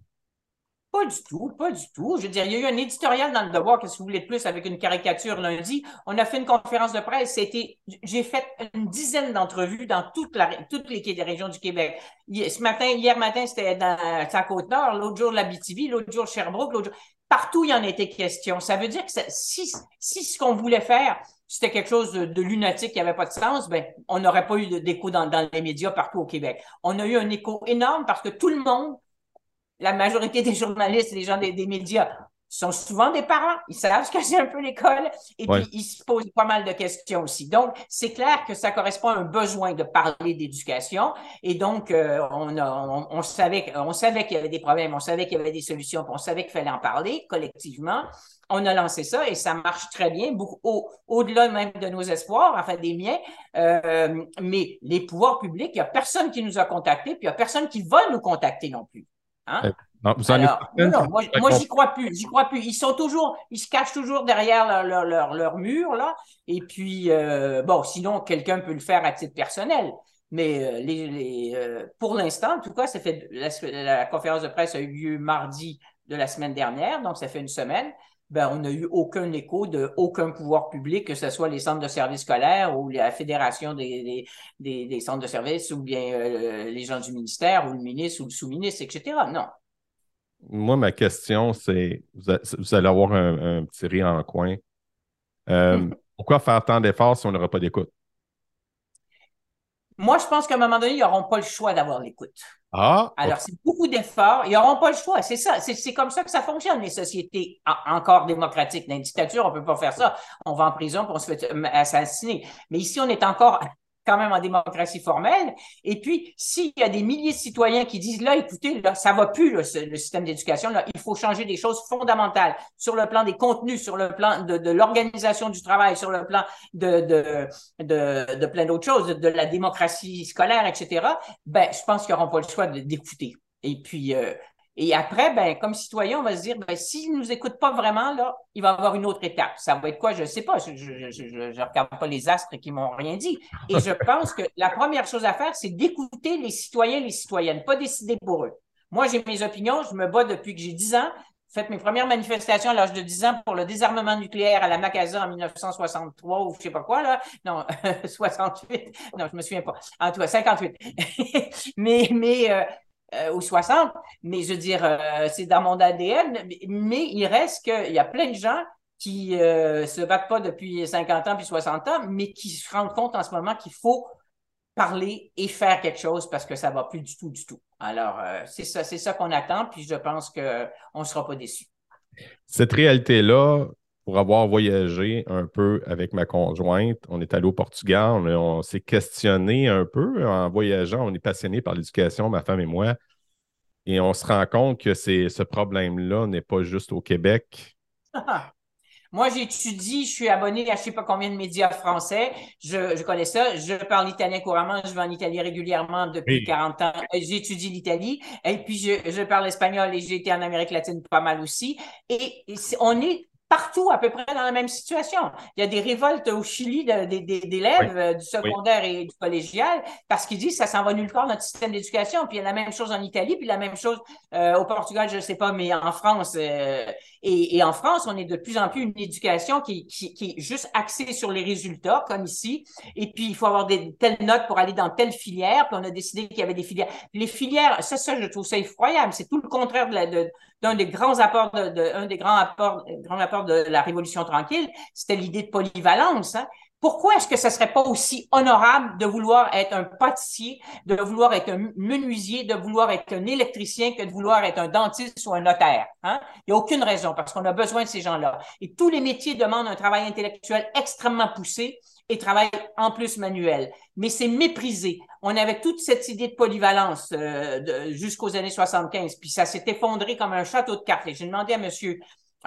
Pas du tout, pas du tout. Je veux dire, il y a eu un éditorial dans le Devoir, qu'est-ce que vous voulez de plus, avec une caricature lundi. On a fait une conférence de presse. C'était, j'ai fait une dizaine d'entrevues dans toute la, toutes les, régions du Québec. Ce matin, hier matin, c'était dans la Côte-Nord, l'autre jour, la BTV, l'autre jour, Sherbrooke, l'autre jour partout il y en était question. Ça veut dire que si, si ce qu'on voulait faire, c'était quelque chose de, lunatique qui n'avait pas de sens, ben, on n'aurait pas eu d'écho dans, dans les médias partout au Québec. On a eu un écho énorme parce que tout le monde, la majorité des journalistes des gens des médias sont souvent des parents, ils savent ce que c'est un peu l'école et puis ils se posent pas mal de questions aussi. Donc, c'est clair que ça correspond à un besoin de parler d'éducation et donc euh, on, on, on, savait, on savait qu'il y avait des problèmes, on savait qu'il y avait des solutions, on savait qu'il fallait en parler collectivement. On a lancé ça et ça marche très bien, beaucoup, au-delà même de nos espoirs, enfin des miens. Euh, mais les pouvoirs publics, il n'y a personne qui nous a contactés, puis il n'y a personne qui va nous contacter non plus. Hein? Non, non, moi, moi j'y crois plus, j'y crois plus. Ils sont toujours, ils se cachent toujours derrière leur, leur, leur, mur, là. Et puis, euh, bon, sinon, quelqu'un peut le faire à titre personnel. Mais euh, les, les euh, pour l'instant, en tout cas, ça fait la, la, conférence de presse a eu lieu mardi de la semaine dernière, donc ça fait une semaine. Ben, on n'a eu aucun écho de aucun pouvoir public, que ce soit les centres de services scolaires ou la fédération des, des, des, centres de services ou bien les gens du ministère ou le ministre ou le sous-ministre, etc. Non,
moi, ma question, c'est vous, allez avoir un, petit rire en coin. Euh, hmm. pourquoi faire tant d'efforts si on n'aura pas d'écoute?
Moi, je pense qu'à un moment donné, ils n'auront pas le choix d'avoir l'écoute.
Ah,
Alors, c'est beaucoup d'efforts. Ils n'auront pas le choix. C'est ça. C'est comme ça que ça fonctionne, les sociétés encore démocratiques. Dans une dictature, on ne peut pas faire ça. On va en prison pour on se fait assassiner. Mais ici, on est encore quand même en démocratie formelle. Et puis, s'il y a des milliers de citoyens qui disent, là, écoutez, là, ça va plus, le système d'éducation, là, il faut changer des choses fondamentales sur le plan des contenus, sur le plan de, l'organisation du travail, sur le plan de, de, plein d'autres choses, de, la démocratie scolaire, etc., ben, je pense qu'ils n'auront pas le choix d'écouter. Et puis, euh, et après, ben, comme citoyen, on va se dire, ben, s'ils ne nous écoutent pas vraiment, là, il va avoir une autre étape. Ça va être quoi? Je ne sais pas. Je ne regarde pas les astres qui m'ont rien dit. Et je pense que la première chose à faire, c'est d'écouter les citoyens et les citoyennes, pas décider pour eux. Moi, j'ai mes opinions, je me bats depuis que j'ai 10 ans, fait mes premières manifestations à l'âge de 10 ans pour le désarmement nucléaire à la Macasa en 1963 ou je sais pas quoi, là. Non, 68. Non, je me souviens pas. En tout cas, 58. mais, mais, euh, euh, ou 60. Mais je veux dire, euh, c'est dans mon ADN. Mais il reste qu'il y a plein de gens qui euh, se battent pas depuis 50 ans puis 60 ans, mais qui se rendent compte en ce moment qu'il faut parler et faire quelque chose parce que ça va plus du tout, du tout. Alors, euh, c'est ça, c'est ça qu'on attend, puis je pense qu'on ne sera pas déçus.
Cette réalité-là, pour avoir voyagé un peu avec ma conjointe, on est allé au Portugal, on, s'est questionné un peu en voyageant, on est passionné par l'éducation, ma femme et moi, et on se rend compte que ce problème-là n'est pas juste au Québec.
Moi, j'étudie, je suis abonné à je ne sais pas combien de médias français. Je, connais ça. Je parle italien couramment. Je vais en Italie régulièrement depuis 40 ans. J'étudie l'Italie. Et puis, je, je, parle espagnol et j'ai été en Amérique latine pas mal aussi. Et, et on est partout à peu près dans la même situation. Il y a des révoltes au Chili d'élèves euh, du secondaire et du collégial parce qu'ils disent que ça s'en va nulle part notre système d'éducation. Puis il y a la même chose en Italie, puis la même chose euh, au Portugal, je ne sais pas, mais en France. Euh, et, en France, on est de plus en plus une éducation qui, qui, est juste axée sur les résultats, comme ici. Et puis il faut avoir des telles notes pour aller dans telle filière. Puis on a décidé qu'il y avait des filières. Les filières, ça, ça, je trouve ça effroyable. C'est tout le contraire de la, de, d'un des grands apports de, un des grands apports, grands apports de la Révolution tranquille, c'était l'idée de polyvalence. Hein. Pourquoi est-ce que ce serait pas aussi honorable de vouloir être un pâtissier, de vouloir être un menuisier, de vouloir être un électricien que de vouloir être un dentiste ou un notaire? Hein? Il n'y a aucune raison parce qu'on a besoin de ces gens-là. Et tous les métiers demandent un travail intellectuel extrêmement poussé et travail en plus manuel. Mais c'est méprisé. On avait toute cette idée de polyvalence euh, jusqu'aux années 75, puis ça s'est effondré comme un château de cartes. J'ai demandé à Monsieur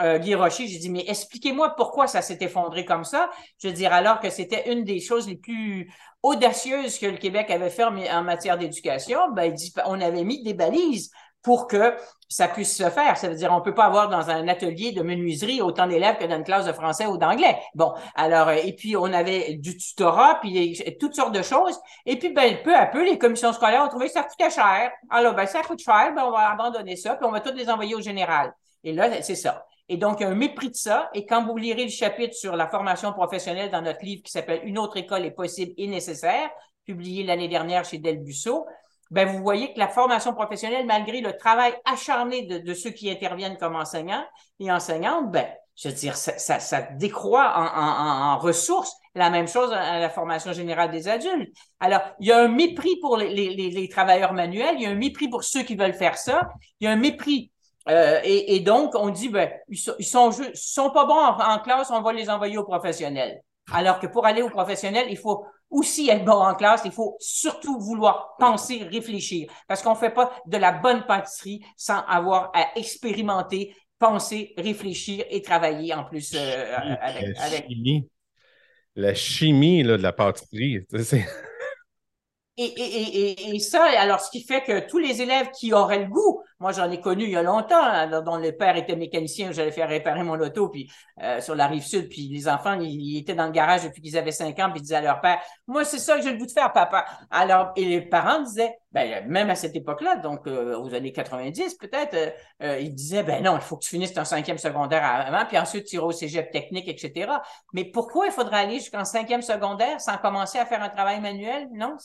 euh, Guy Rocher, j'ai dit, mais expliquez-moi pourquoi ça s'est effondré comme ça. Je veux dire, alors que c'était une des choses les plus audacieuses que le Québec avait fait en matière d'éducation, ben, il dit, on avait mis des balises pour que ça puisse se faire. Ça veut dire, on peut pas avoir dans un atelier de menuiserie autant d'élèves que dans une classe de français ou d'anglais. Bon, alors, euh, et puis on avait du tutorat, puis toutes sortes de choses. Et puis, ben, peu à peu, les commissions scolaires ont trouvé que ça coûtait cher. Alors, ben, ça coûte cher, ben, on va abandonner ça, puis on va tous les envoyer au général. Et là, c'est ça. Et donc, il y a un mépris de ça. Et quand vous lirez le chapitre sur la formation professionnelle dans notre livre qui s'appelle Une autre école est possible et nécessaire, publié l'année dernière chez Del Busso, ben, vous voyez que la formation professionnelle, malgré le travail acharné de, ceux qui interviennent comme enseignants et enseignantes, ben, je veux dire, ça, ça, décroît en, ressources. La même chose à la formation générale des adultes. Alors, il y a un mépris pour les, travailleurs manuels, il y a un mépris pour ceux qui veulent faire ça, il y a un mépris. Euh, et, donc, on dit, ben, ils sont, ils sont, sont pas bons en, classe, on va les envoyer aux professionnels. Alors que pour aller aux professionnels, il faut aussi être bon en classe, il faut surtout vouloir penser, réfléchir, parce qu'on ne fait pas de la bonne pâtisserie sans avoir à expérimenter, penser, réfléchir et travailler en plus euh, avec,
la Chimie. La chimie là, de la pâtisserie.
Et, et, et, ça, alors, ce qui fait que tous les élèves qui auraient le goût moi, j'en ai connu il y a longtemps, hein, dont le père était mécanicien, j'allais faire réparer mon auto puis euh, sur la rive sud, puis les enfants, ils, étaient dans le garage depuis qu'ils avaient cinq ans, puis ils disaient à leur père, moi, c'est ça que j'ai le goût de faire, papa. Alors, et les parents disaient, ben, même à cette époque-là, donc euh, aux années 90 peut-être, euh, ils disaient, ben non, il faut que tu finisses ton cinquième secondaire avant, puis ensuite tu iras au cégep technique, etc. Mais pourquoi il faudrait aller jusqu'en cinquième secondaire sans commencer à faire un travail manuel? Non.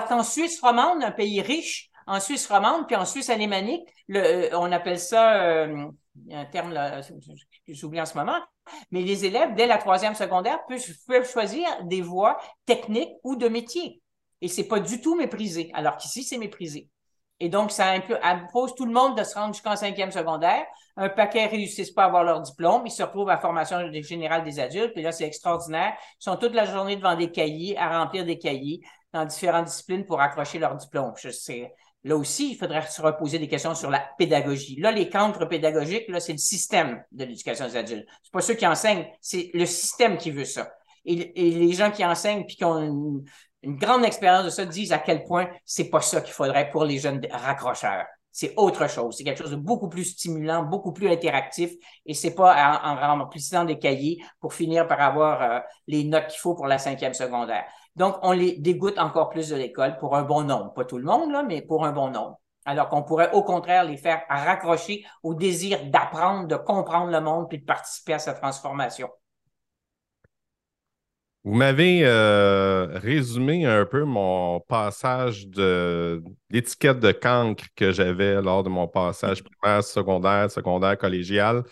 Qu'en Suisse romande, un pays riche, en Suisse romande, puis en Suisse alémanique, euh, on appelle ça, euh, un terme que j'oublie en ce moment, mais les élèves, dès la troisième secondaire, peuvent, choisir des voies techniques ou de métier. Et c'est pas du tout méprisé, alors qu'ici, c'est méprisé. Et donc, ça impose tout le monde de se rendre jusqu'en cinquième secondaire. Un paquet réussissent pas à avoir leur diplôme. Ils se retrouvent à formation générale des adultes. Puis là, c'est extraordinaire. Ils sont toute la journée devant des cahiers, à remplir des cahiers dans différentes disciplines pour accrocher leur diplôme. Je sais, Là aussi, il faudrait se reposer des questions sur la pédagogie. Là, les cancres pédagogiques, là, c'est le système de l'éducation des adultes. C'est pas ceux qui enseignent, c'est le système qui veut ça. Et, les gens qui enseignent puis qui ont une, grande expérience de ça disent à quel point c'est pas ça qu'il faudrait pour les jeunes raccrocheurs. C'est autre chose. C'est quelque chose de beaucoup plus stimulant, beaucoup plus interactif. Et c'est pas en, remplissant des cahiers pour finir par avoir euh, les notes qu'il faut pour la cinquième secondaire. Donc, on les dégoûte encore plus de l'école pour un bon nombre. Pas tout le monde, là, mais pour un bon nombre. alors qu'on pourrait au contraire les faire raccrocher au désir d'apprendre, de comprendre le monde puis de participer à sa transformation.
Vous m'avez euh, résumé un peu mon passage de l'étiquette de cancre que j'avais lors de mon passage primaire, secondaire, secondaire, collégial.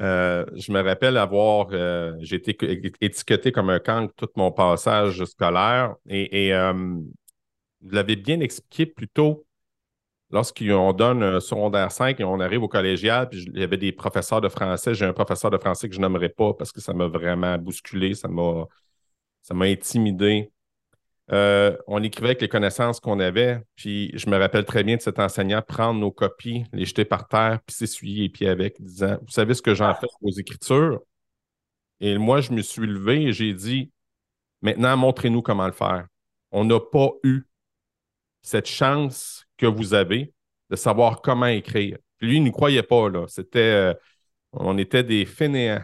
Euh, je me rappelle avoir, euh, j'ai été étiqueté comme un cancre tout mon passage scolaire et, vous l'avez bien expliqué plus tôt lorsqu'on donne un secondaire 5 et on arrive au collégial, puis il y avait des professeurs de français. J'ai un professeur de français que je n'aimerais pas parce que ça m'a vraiment bousculé, ça m'a intimidé. Euh, on écrivait avec les connaissances qu'on avait, puis je me rappelle très bien de cet enseignant prendre nos copies, les jeter par terre, puis s'essuyer les pieds avec, disant Vous savez ce que j'en fais aux écritures Et moi, je me suis levé et j'ai dit Maintenant, montrez-nous comment le faire. On n'a pas eu cette chance que vous avez de savoir comment écrire. lui, il ne croyait pas, là. C'était. Euh, on était des fainéants.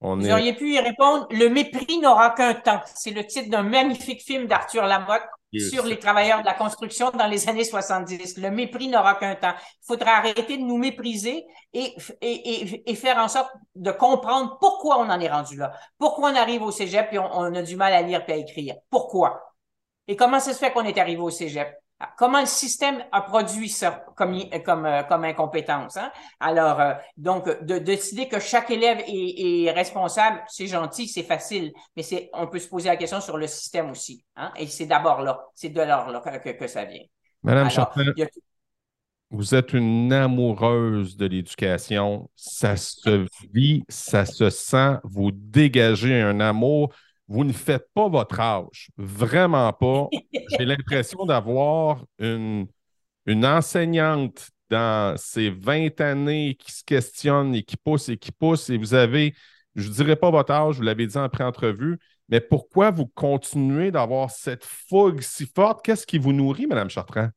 Vous auriez pu y répondre Le mépris n'aura qu'un temps. C'est le titre d'un magnifique film d'Arthur Lamotte sur les travailleurs de la construction dans les années 70. Le mépris n'aura qu'un temps. Il faudra arrêter de nous mépriser et, et, et, faire en sorte de comprendre pourquoi on en est rendu là. Pourquoi on arrive au cégep et on, on a du mal à lire et à écrire. Pourquoi? Et comment ça se fait qu'on est arrivé au cégep? Comment le système a produit ça comme, comme, euh, comme incompétence? Hein? Alors, euh, donc, de, décider que chaque élève est, responsable, c'est gentil, c'est facile, mais c'est, on peut se poser la question sur le système aussi. Hein? Et c'est d'abord là, c'est de là, là que, que, ça vient.
Madame Chantal, vous êtes une amoureuse de l'éducation. Ça se vit, ça se sent, vous dégagez un amour vous ne faites pas votre âge. Vraiment pas. J'ai l'impression d'avoir une, une enseignante dans ces 20 années qui se questionne et qui pousse et qui pousse. Et vous avez, je ne dirais pas votre âge, vous l'avez dit en pré-entrevue, mais pourquoi vous continuez d'avoir cette fougue si forte? Qu'est-ce qui vous nourrit, Mme Chartrand?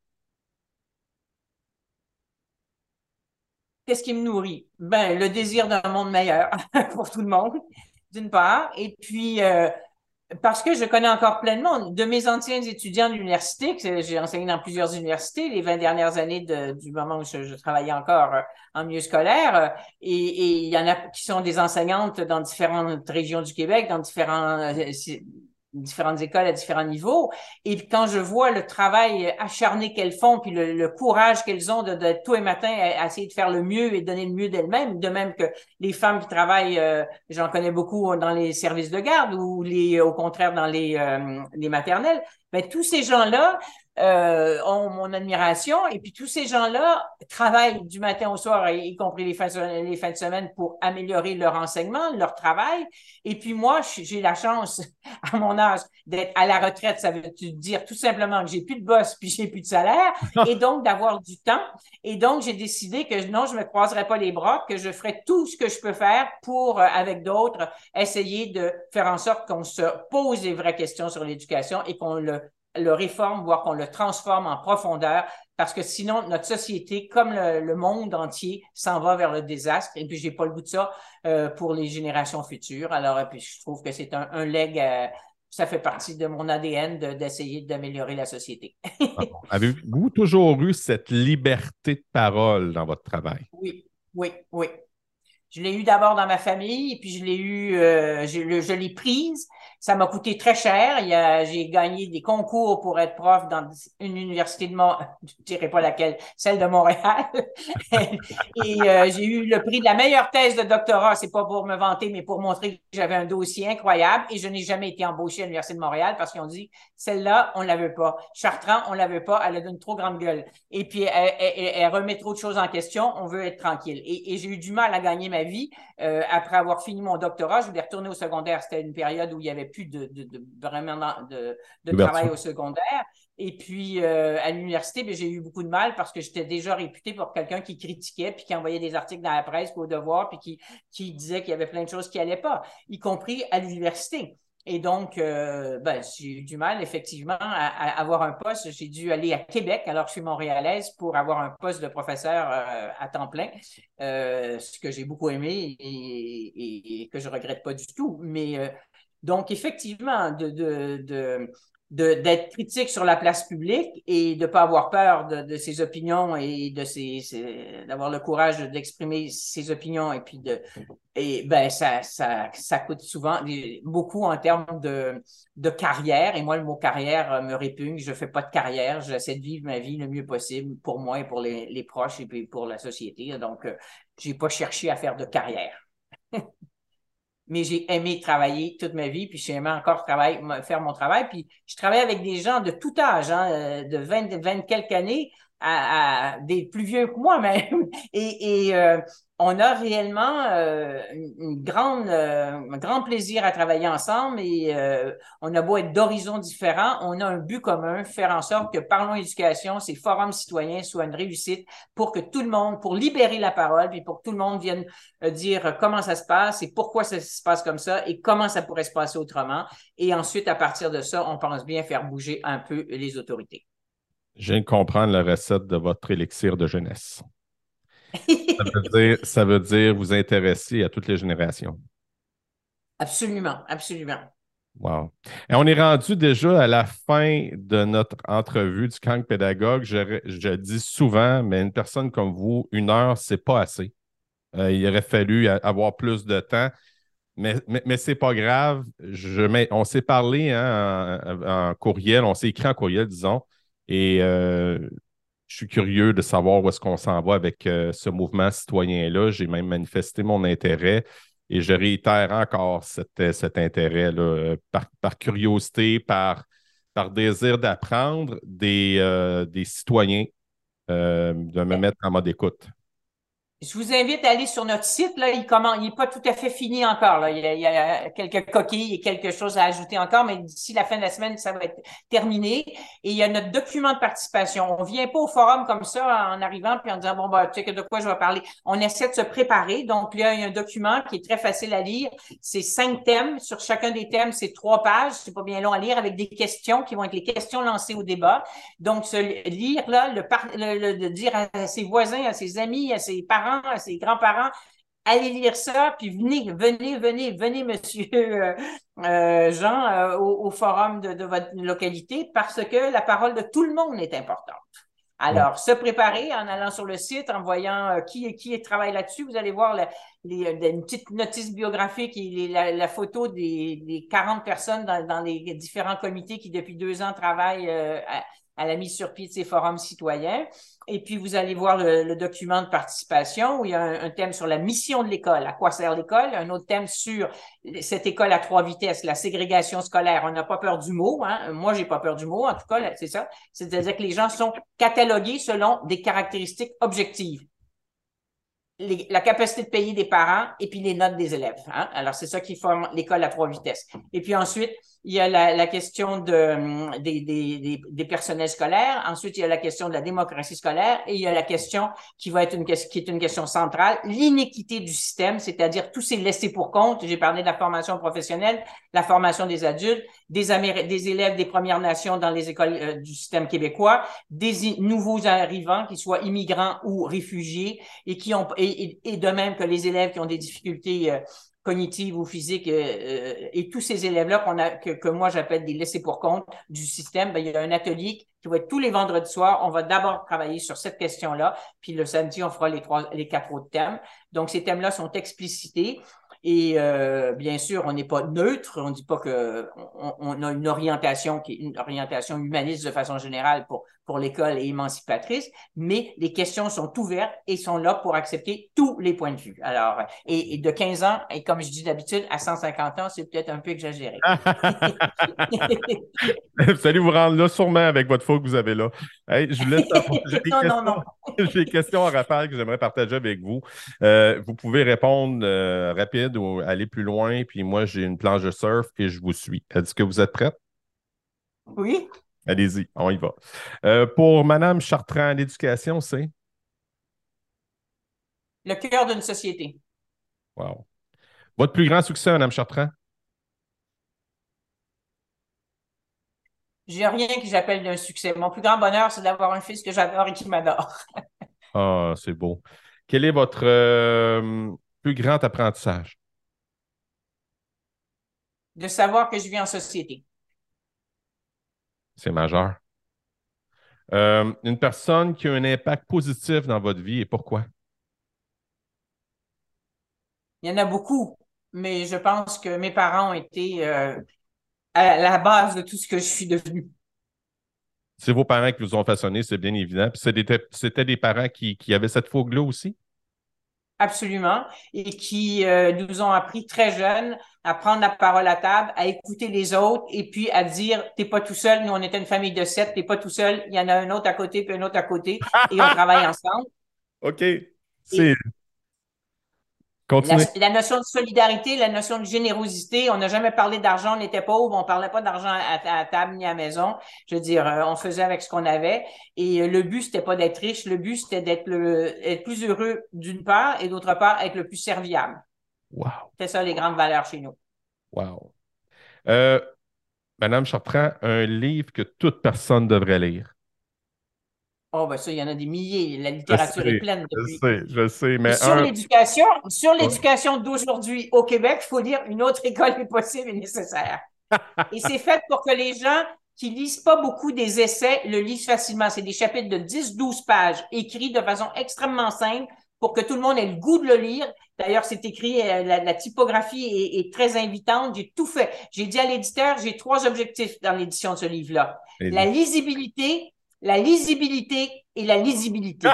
Qu'est-ce qui me nourrit? Ben, le désir d'un monde meilleur pour tout le monde d'une part, et puis euh, parce que je connais encore pleinement de mes anciens étudiants de l'université, j'ai enseigné dans plusieurs universités les 20 dernières années du moment où je, travaillais encore euh, en milieu scolaire, euh, et, il y en a qui sont des enseignantes dans différentes régions du Québec, dans différents différentes écoles à différents niveaux. Et quand je vois le travail acharné qu'elles font, puis le, courage qu'elles ont de, de, tous les matins à, essayer de faire le mieux et donner le mieux d'elles-mêmes, de même que les femmes qui travaillent, euh, j'en connais beaucoup dans les services de garde ou les, au contraire dans les, euh, les maternelles, mais tous ces gens-là euh, ont mon admiration. Et puis tous ces gens-là travaillent du matin au soir, y compris les fins, de, les fins de semaine, pour améliorer leur enseignement, leur travail. Et puis moi, j'ai la chance, à mon âge, d'être à la retraite. Ça veut dire tout simplement que j'ai plus de boss, puis j'ai plus de salaire, et donc d'avoir du temps. Et donc, j'ai décidé que non, je me croiserai pas les bras, que je ferai tout ce que je peux faire pour, euh, avec d'autres, essayer de faire en sorte qu'on se pose des vraies questions sur l'éducation et qu'on le le réforme, voire qu'on le transforme en profondeur, parce que sinon, notre société, comme le, monde entier, s'en va vers le désastre. Et puis, j'ai pas le goût de ça euh, pour les générations futures. Alors, puis, je trouve que c'est un, un leg, euh, ça fait partie de mon ADN d'essayer d'améliorer la société.
Avez-vous toujours eu cette liberté de parole dans votre travail?
Oui, oui, oui. Je l'ai eu d'abord dans ma famille, et puis je l'ai eu, euh, je l'ai prise, ça m'a coûté très cher. J'ai gagné des concours pour être prof dans une université de Montréal, je ne dirais pas laquelle, celle de Montréal. et euh, j'ai eu le prix de la meilleure thèse de doctorat. C'est pas pour me vanter, mais pour montrer que j'avais un dossier incroyable. Et je n'ai jamais été embauché à l'université de Montréal parce qu'ils ont dit celle-là, on la veut pas. Chartrand, on la veut pas. Elle a une trop grande gueule. Et puis elle, remet trop de choses en question. On veut être tranquille. Et, j'ai eu du mal à gagner ma vie euh, après avoir fini mon doctorat. Je voulais retourner au secondaire. C'était une période où il y avait plus de, vraiment de, travail au secondaire. Et puis, euh, à l'université, ben, j'ai eu beaucoup de mal parce que j'étais déjà réputé pour quelqu'un qui critiquait, puis qui envoyait des articles dans la presse au devoir, puis qui, qui disait qu'il y avait plein de choses qui n'allaient pas, y compris à l'université. Et donc, euh, ben, j'ai eu du mal, effectivement, à, avoir un poste. J'ai dû aller à Québec, alors que je suis montréalaise, pour avoir un poste de professeur euh, à temps plein, ce que j'ai beaucoup aimé et, que je regrette pas du tout. Mais donc, effectivement, de, d'être critique sur la place publique et de ne pas avoir peur de, de, ses opinions et de ses, d'avoir le courage d'exprimer ses opinions et puis de et ben ça, ça, ça coûte souvent beaucoup en termes de, de carrière. Et moi le mot carrière me répugne. Je fais pas de carrière. J'essaie de vivre ma vie le mieux possible pour moi et pour les, les proches et puis pour la société. Donc euh, j'ai pas cherché à faire de carrière mais j'ai aimé travailler toute ma vie, puis j'ai aimé encore travailler, faire mon travail. Puis je travaille avec des gens de tout âge, hein, euh, de 20, 20 quelques années à, des plus vieux que moi même. Et, euh, on a réellement euh, euh, un grand plaisir à travailler ensemble et on a beau être d'horizons différents, on a un but commun, faire en sorte que Parlons Éducation, ces forums citoyens soient une réussite pour que tout le monde, pour libérer la parole, puis pour que tout le monde vienne dire comment ça se passe et pourquoi ça se passe comme ça et comment ça pourrait se passer autrement. Et ensuite, à partir de ça, on pense bien faire bouger un peu les autorités.
Je viens de comprendre la recette de votre élixir de jeunesse. ça, veut dire, vous intéresser à toutes les générations.
Absolument, absolument.
Wow. Et on est rendu déjà à la fin de notre entrevue du camp pédagogue. Je, dis souvent, mais une personne comme vous, une heure, c'est pas assez. Euh, il aurait fallu avoir plus de temps. Mais, mais, c'est pas grave. Je, on s'est parlé hein, en, courriel, on s'est écrit en courriel, disons. Et euh, je suis curieux de savoir où est-ce qu'on s'en va avec euh, ce mouvement citoyen-là. J'ai même manifesté mon intérêt et je réitère encore cet, euh, intérêt là, par, curiosité, par, par désir d'apprendre des, des citoyens, de me mettre en mode écoute.
Je vous invite à aller sur notre site. Là, il n'est pas tout à fait fini encore. Là. Il, y a, quelques coquilles et quelque chose à ajouter encore, mais d'ici la fin de la semaine, ça va être terminé. Et il y a notre document de participation. On vient pas au forum comme ça en arrivant puis en disant bon bah tu sais de quoi je vais parler. On essaie de se préparer. Donc il y a un document qui est très facile à lire. C'est cinq thèmes. Sur chacun des thèmes, c'est trois pages. C'est pas bien long à lire avec des questions qui vont être les questions lancées au débat. Donc se lire là, le, le dire à ses voisins, à ses amis, à ses parents à ses grands-parents, allez lire ça, puis venez, venez, venez, venez, monsieur euh, euh, Jean, euh, au, forum de, votre localité, parce que la parole de tout le monde est importante. Alors, se préparer en allant sur le site, en voyant qui, qui travaille là-dessus. Vous allez voir les, une petite notice biographique et la, photo des, 40 personnes dans, les différents comités qui, depuis deux ans, travaillent à la mise sur pied de ces forums citoyens. Et puis, vous allez voir le, document de participation où il y a un, thème sur la mission de l'école, à quoi sert l'école, un autre thème sur cette école à trois vitesses, la ségrégation scolaire. On n'a pas peur du mot. Hein? Moi, j'ai pas peur du mot. En tout cas, c'est ça. C'est-à-dire que les gens sont catalogués selon des caractéristiques objectives. la capacité de payer des parents et puis les notes des élèves. Hein? Alors, c'est ça qui forme l'école à trois vitesses. Et puis ensuite, il y a la, question de, hum, des, des, des, personnels scolaires. Ensuite, il y a la question de la démocratie scolaire et il y a la question qui va être une, qui est une question centrale, l'inéquité du système, c'est-à-dire tous ces laissés pour compte. J'ai parlé de la formation professionnelle, la formation des adultes, des, des élèves des Premières Nations dans les écoles euh, du système québécois, des nouveaux arrivants, qu'ils soient immigrants ou réfugiés, et qui ont et, et, de même que les élèves qui ont des difficultés euh, cognitive ou physique, euh, euh, et tous ces élèves-là qu'on a, que, que moi j'appelle des laissés pour compte du système, ben, il y a un atelier qui va être tous les vendredis soirs. On va d'abord travailler sur cette question-là, puis le samedi, on fera les trois, les quatre autres thèmes. Donc, ces thèmes-là sont explicités. Et euh, bien sûr, on n'est pas neutre. On ne dit pas que on, a une orientation qui est une orientation humaniste de façon générale pour pour l'école et émancipatrice, mais les questions sont ouvertes et sont là pour accepter tous les points de vue. Alors, et, de 15 ans, et comme je dis d'habitude, à 150 ans, c'est peut-être un peu exagéré.
vous allez vous rendre là sûrement avec votre faux que vous avez là. je vous laisse J'ai des, questions... des questions en rafale que j'aimerais partager avec vous. Euh, vous pouvez répondre euh, rapide ou aller plus loin, puis moi, j'ai une planche de surf et je vous suis. Est-ce que vous êtes prête?
Oui.
Allez-y, on y va. Euh, pour Madame Chartrand, l'éducation, c'est?
Le cœur d'une société.
Wow. Votre plus grand succès, Madame Chartrand?
J'ai rien que j'appelle d'un succès. Mon plus grand bonheur, c'est d'avoir un fils que j'adore et qui m'adore.
ah, c'est beau. Quel est votre euh, plus grand apprentissage?
De savoir que je vis en société.
C'est majeur. Euh, une personne qui a un impact positif dans votre vie et pourquoi?
Il y en a beaucoup, mais je pense que mes parents ont été euh, à la base de tout ce que je suis devenue.
C'est vos parents qui vous ont façonné, c'est bien évident. c'était des parents qui, avaient cette fougue-là aussi?
Absolument. Et qui euh, nous ont appris très jeunes à prendre la parole à table, à écouter les autres et puis à dire t'es pas tout seul. Nous, on était une famille de sept, t'es pas tout seul. Il y en a un autre à côté puis un autre à côté et on travaille ensemble.
OK. C'est.
La, notion de solidarité, la notion de générosité, on n'a jamais parlé d'argent, on était pauvres, on parlait pas d'argent à, table ni à maison. Je veux dire, euh, on faisait avec ce qu'on avait. Et euh, le but, c'était pas d'être riche, le but, c'était d'être le, être plus heureux d'une part et d'autre part, être le plus serviable.
Wow.
C'est ça les grandes valeurs chez nous.
Wow. Euh, Madame Chartrand, un livre que toute personne devrait lire.
Oh, ben ça, il y en a des milliers. La littérature est pleine
depuis. Je sais, je sais, mais.
Sur l'éducation, sur l'éducation d'aujourd'hui au Québec, il faut dire une autre école est possible et nécessaire. et c'est fait pour que les gens qui lisent pas beaucoup des essais le lisent facilement. C'est des chapitres de 10-12 pages écrits de façon extrêmement simple pour que tout le monde ait le goût de le lire. D'ailleurs, c'est écrit, euh, la, typographie est, très invitante. J'ai tout fait. J'ai dit à l'éditeur, j'ai trois objectifs dans l'édition de ce livre-là. La lisibilité, la lisibilité et la lisibilité.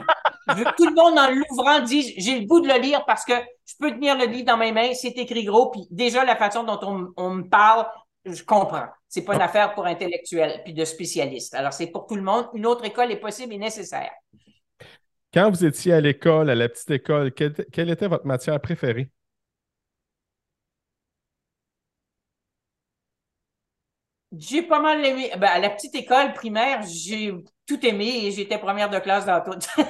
tout le monde en l'ouvrant dise j'ai le goût de le lire parce que je peux tenir le livre dans mes mains, c'est écrit gros, puis déjà la façon dont on, me parle, je comprends. C'est pas une affaire pour intellectuels puis de spécialistes. Alors c'est pour tout le monde. Une autre école est possible et nécessaire.
Quand vous étiez à l'école, à la petite école, quelle était votre matière préférée?
J'ai pas mal aimé. Ben, à la petite école primaire, j'ai tout aimé et j'étais première de classe dans tout.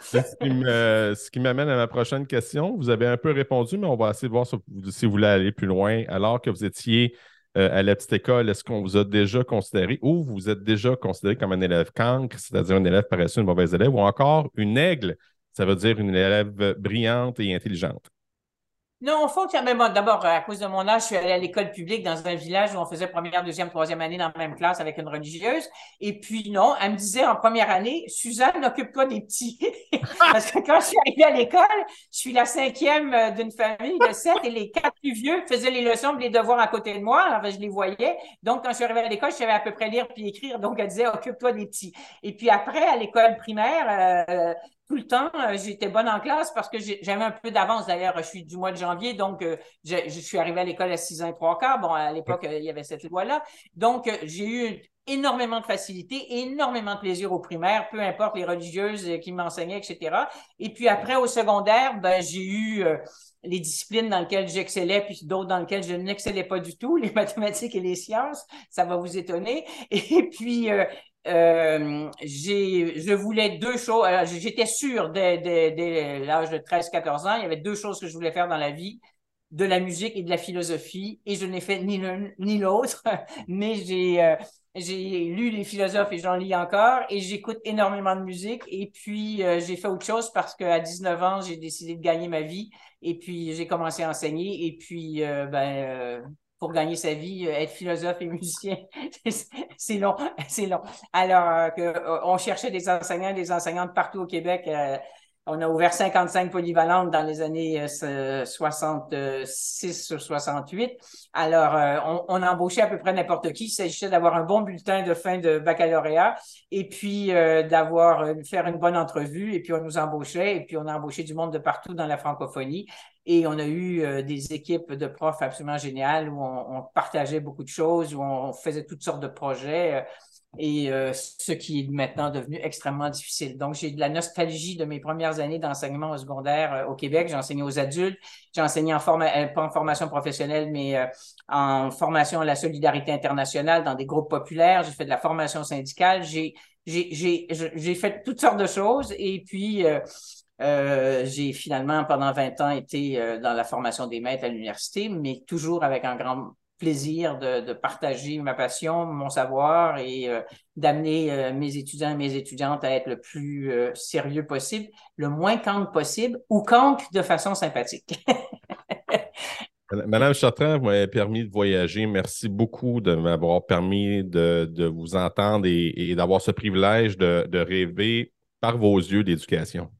ce qui m'amène à ma prochaine question. Vous avez un peu répondu, mais on va essayer de voir si vous, voulez aller plus loin. Alors que vous étiez euh, à la petite école, est-ce qu'on vous a déjà considéré ou vous êtes déjà considéré comme un élève cancre, c'est-à-dire un élève paresseux, une mauvaise élève, ou encore une aigle, ça veut dire une élève brillante et intelligente?
Non, qu'il y même d'abord, à cause de mon âge, je suis allée à l'école publique dans un village où on faisait première, deuxième, troisième année dans la même classe avec une religieuse. Et puis, non, elle me disait en première année, Suzanne, occupe-toi des petits. Parce que quand je suis arrivée à l'école, je suis la cinquième euh, d'une famille de sept et les quatre plus vieux faisaient les leçons, les devoirs à côté de moi. Alors, je les voyais. Donc, quand je suis arrivée à l'école, je savais à peu près lire puis écrire. Donc, elle disait, occupe-toi des petits. Et puis après, à l'école primaire, euh, tout le temps, euh, j'étais bonne en classe parce que j'avais un peu d'avance. D'ailleurs, je suis du mois de janvier, donc euh, je, suis arrivée à l'école à 6 ans et 3 quarts. Bon, à l'époque, euh, il y avait cette loi-là. Donc, j'ai eu énormément de facilité, énormément de plaisir au primaire, peu importe les religieuses qui m'enseignaient, etc. Et puis après, au secondaire, ben, j'ai eu les disciplines dans lesquelles j'excellais, puis d'autres dans lesquelles je n'excellais pas du tout, les mathématiques et les sciences, ça va vous étonner. Et puis, je voulais deux choses. J'étais sûre dès, l'âge de 13-14 ans, il y avait deux choses que je voulais faire dans la vie de la musique et de la philosophie, et je n'ai fait ni l'un ni l'autre, mais j'ai euh, lu les philosophes et j'en lis encore, et j'écoute énormément de musique, et puis euh, j'ai fait autre chose parce qu'à 19 ans, j'ai décidé de gagner ma vie, et puis j'ai commencé à enseigner, et puis ben pour gagner sa vie, euh, être philosophe et musicien, c'est long, c'est long. Alors euh, que, euh, on cherchait des enseignants, des enseignantes partout au Québec. on a ouvert 55 polyvalentes dans les années 66 sur 68. Alors, on, a embauché à peu près n'importe qui. Il s'agissait d'avoir un bon bulletin de fin de baccalauréat et puis d'avoir faire une bonne entrevue. Et puis, on nous embauchait et puis on a embauché du monde de partout dans la francophonie. Et on a eu euh, des équipes de profs absolument géniales où on, partageait beaucoup de choses, où on faisait toutes sortes de projets. Euh, et euh, ce qui est maintenant devenu extrêmement difficile. Donc, j'ai de la nostalgie de mes premières années d'enseignement au secondaire au Québec. J'ai enseigné aux adultes, j'ai enseigné en pas en formation professionnelle, mais en formation à la solidarité internationale dans des groupes populaires. J'ai fait de la formation syndicale. J'ai fait toutes sortes de choses. Et puis, euh, j'ai finalement, pendant 20 ans, été euh, dans la formation des maîtres à l'université, mais toujours avec un grand plaisir de, partager ma passion, mon savoir et euh, d'amener mes étudiants et mes étudiantes à être le plus sérieux possible, le moins camp possible ou camp de façon sympathique.
Madame Chartrand, vous m'avez permis de voyager. Merci beaucoup de m'avoir permis de, vous entendre et, d'avoir ce privilège de, de rêver par vos yeux d'éducation.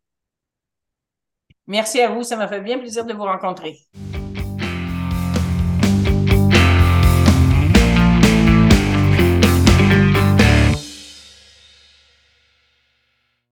Merci à vous, ça m'a fait bien plaisir de vous rencontrer.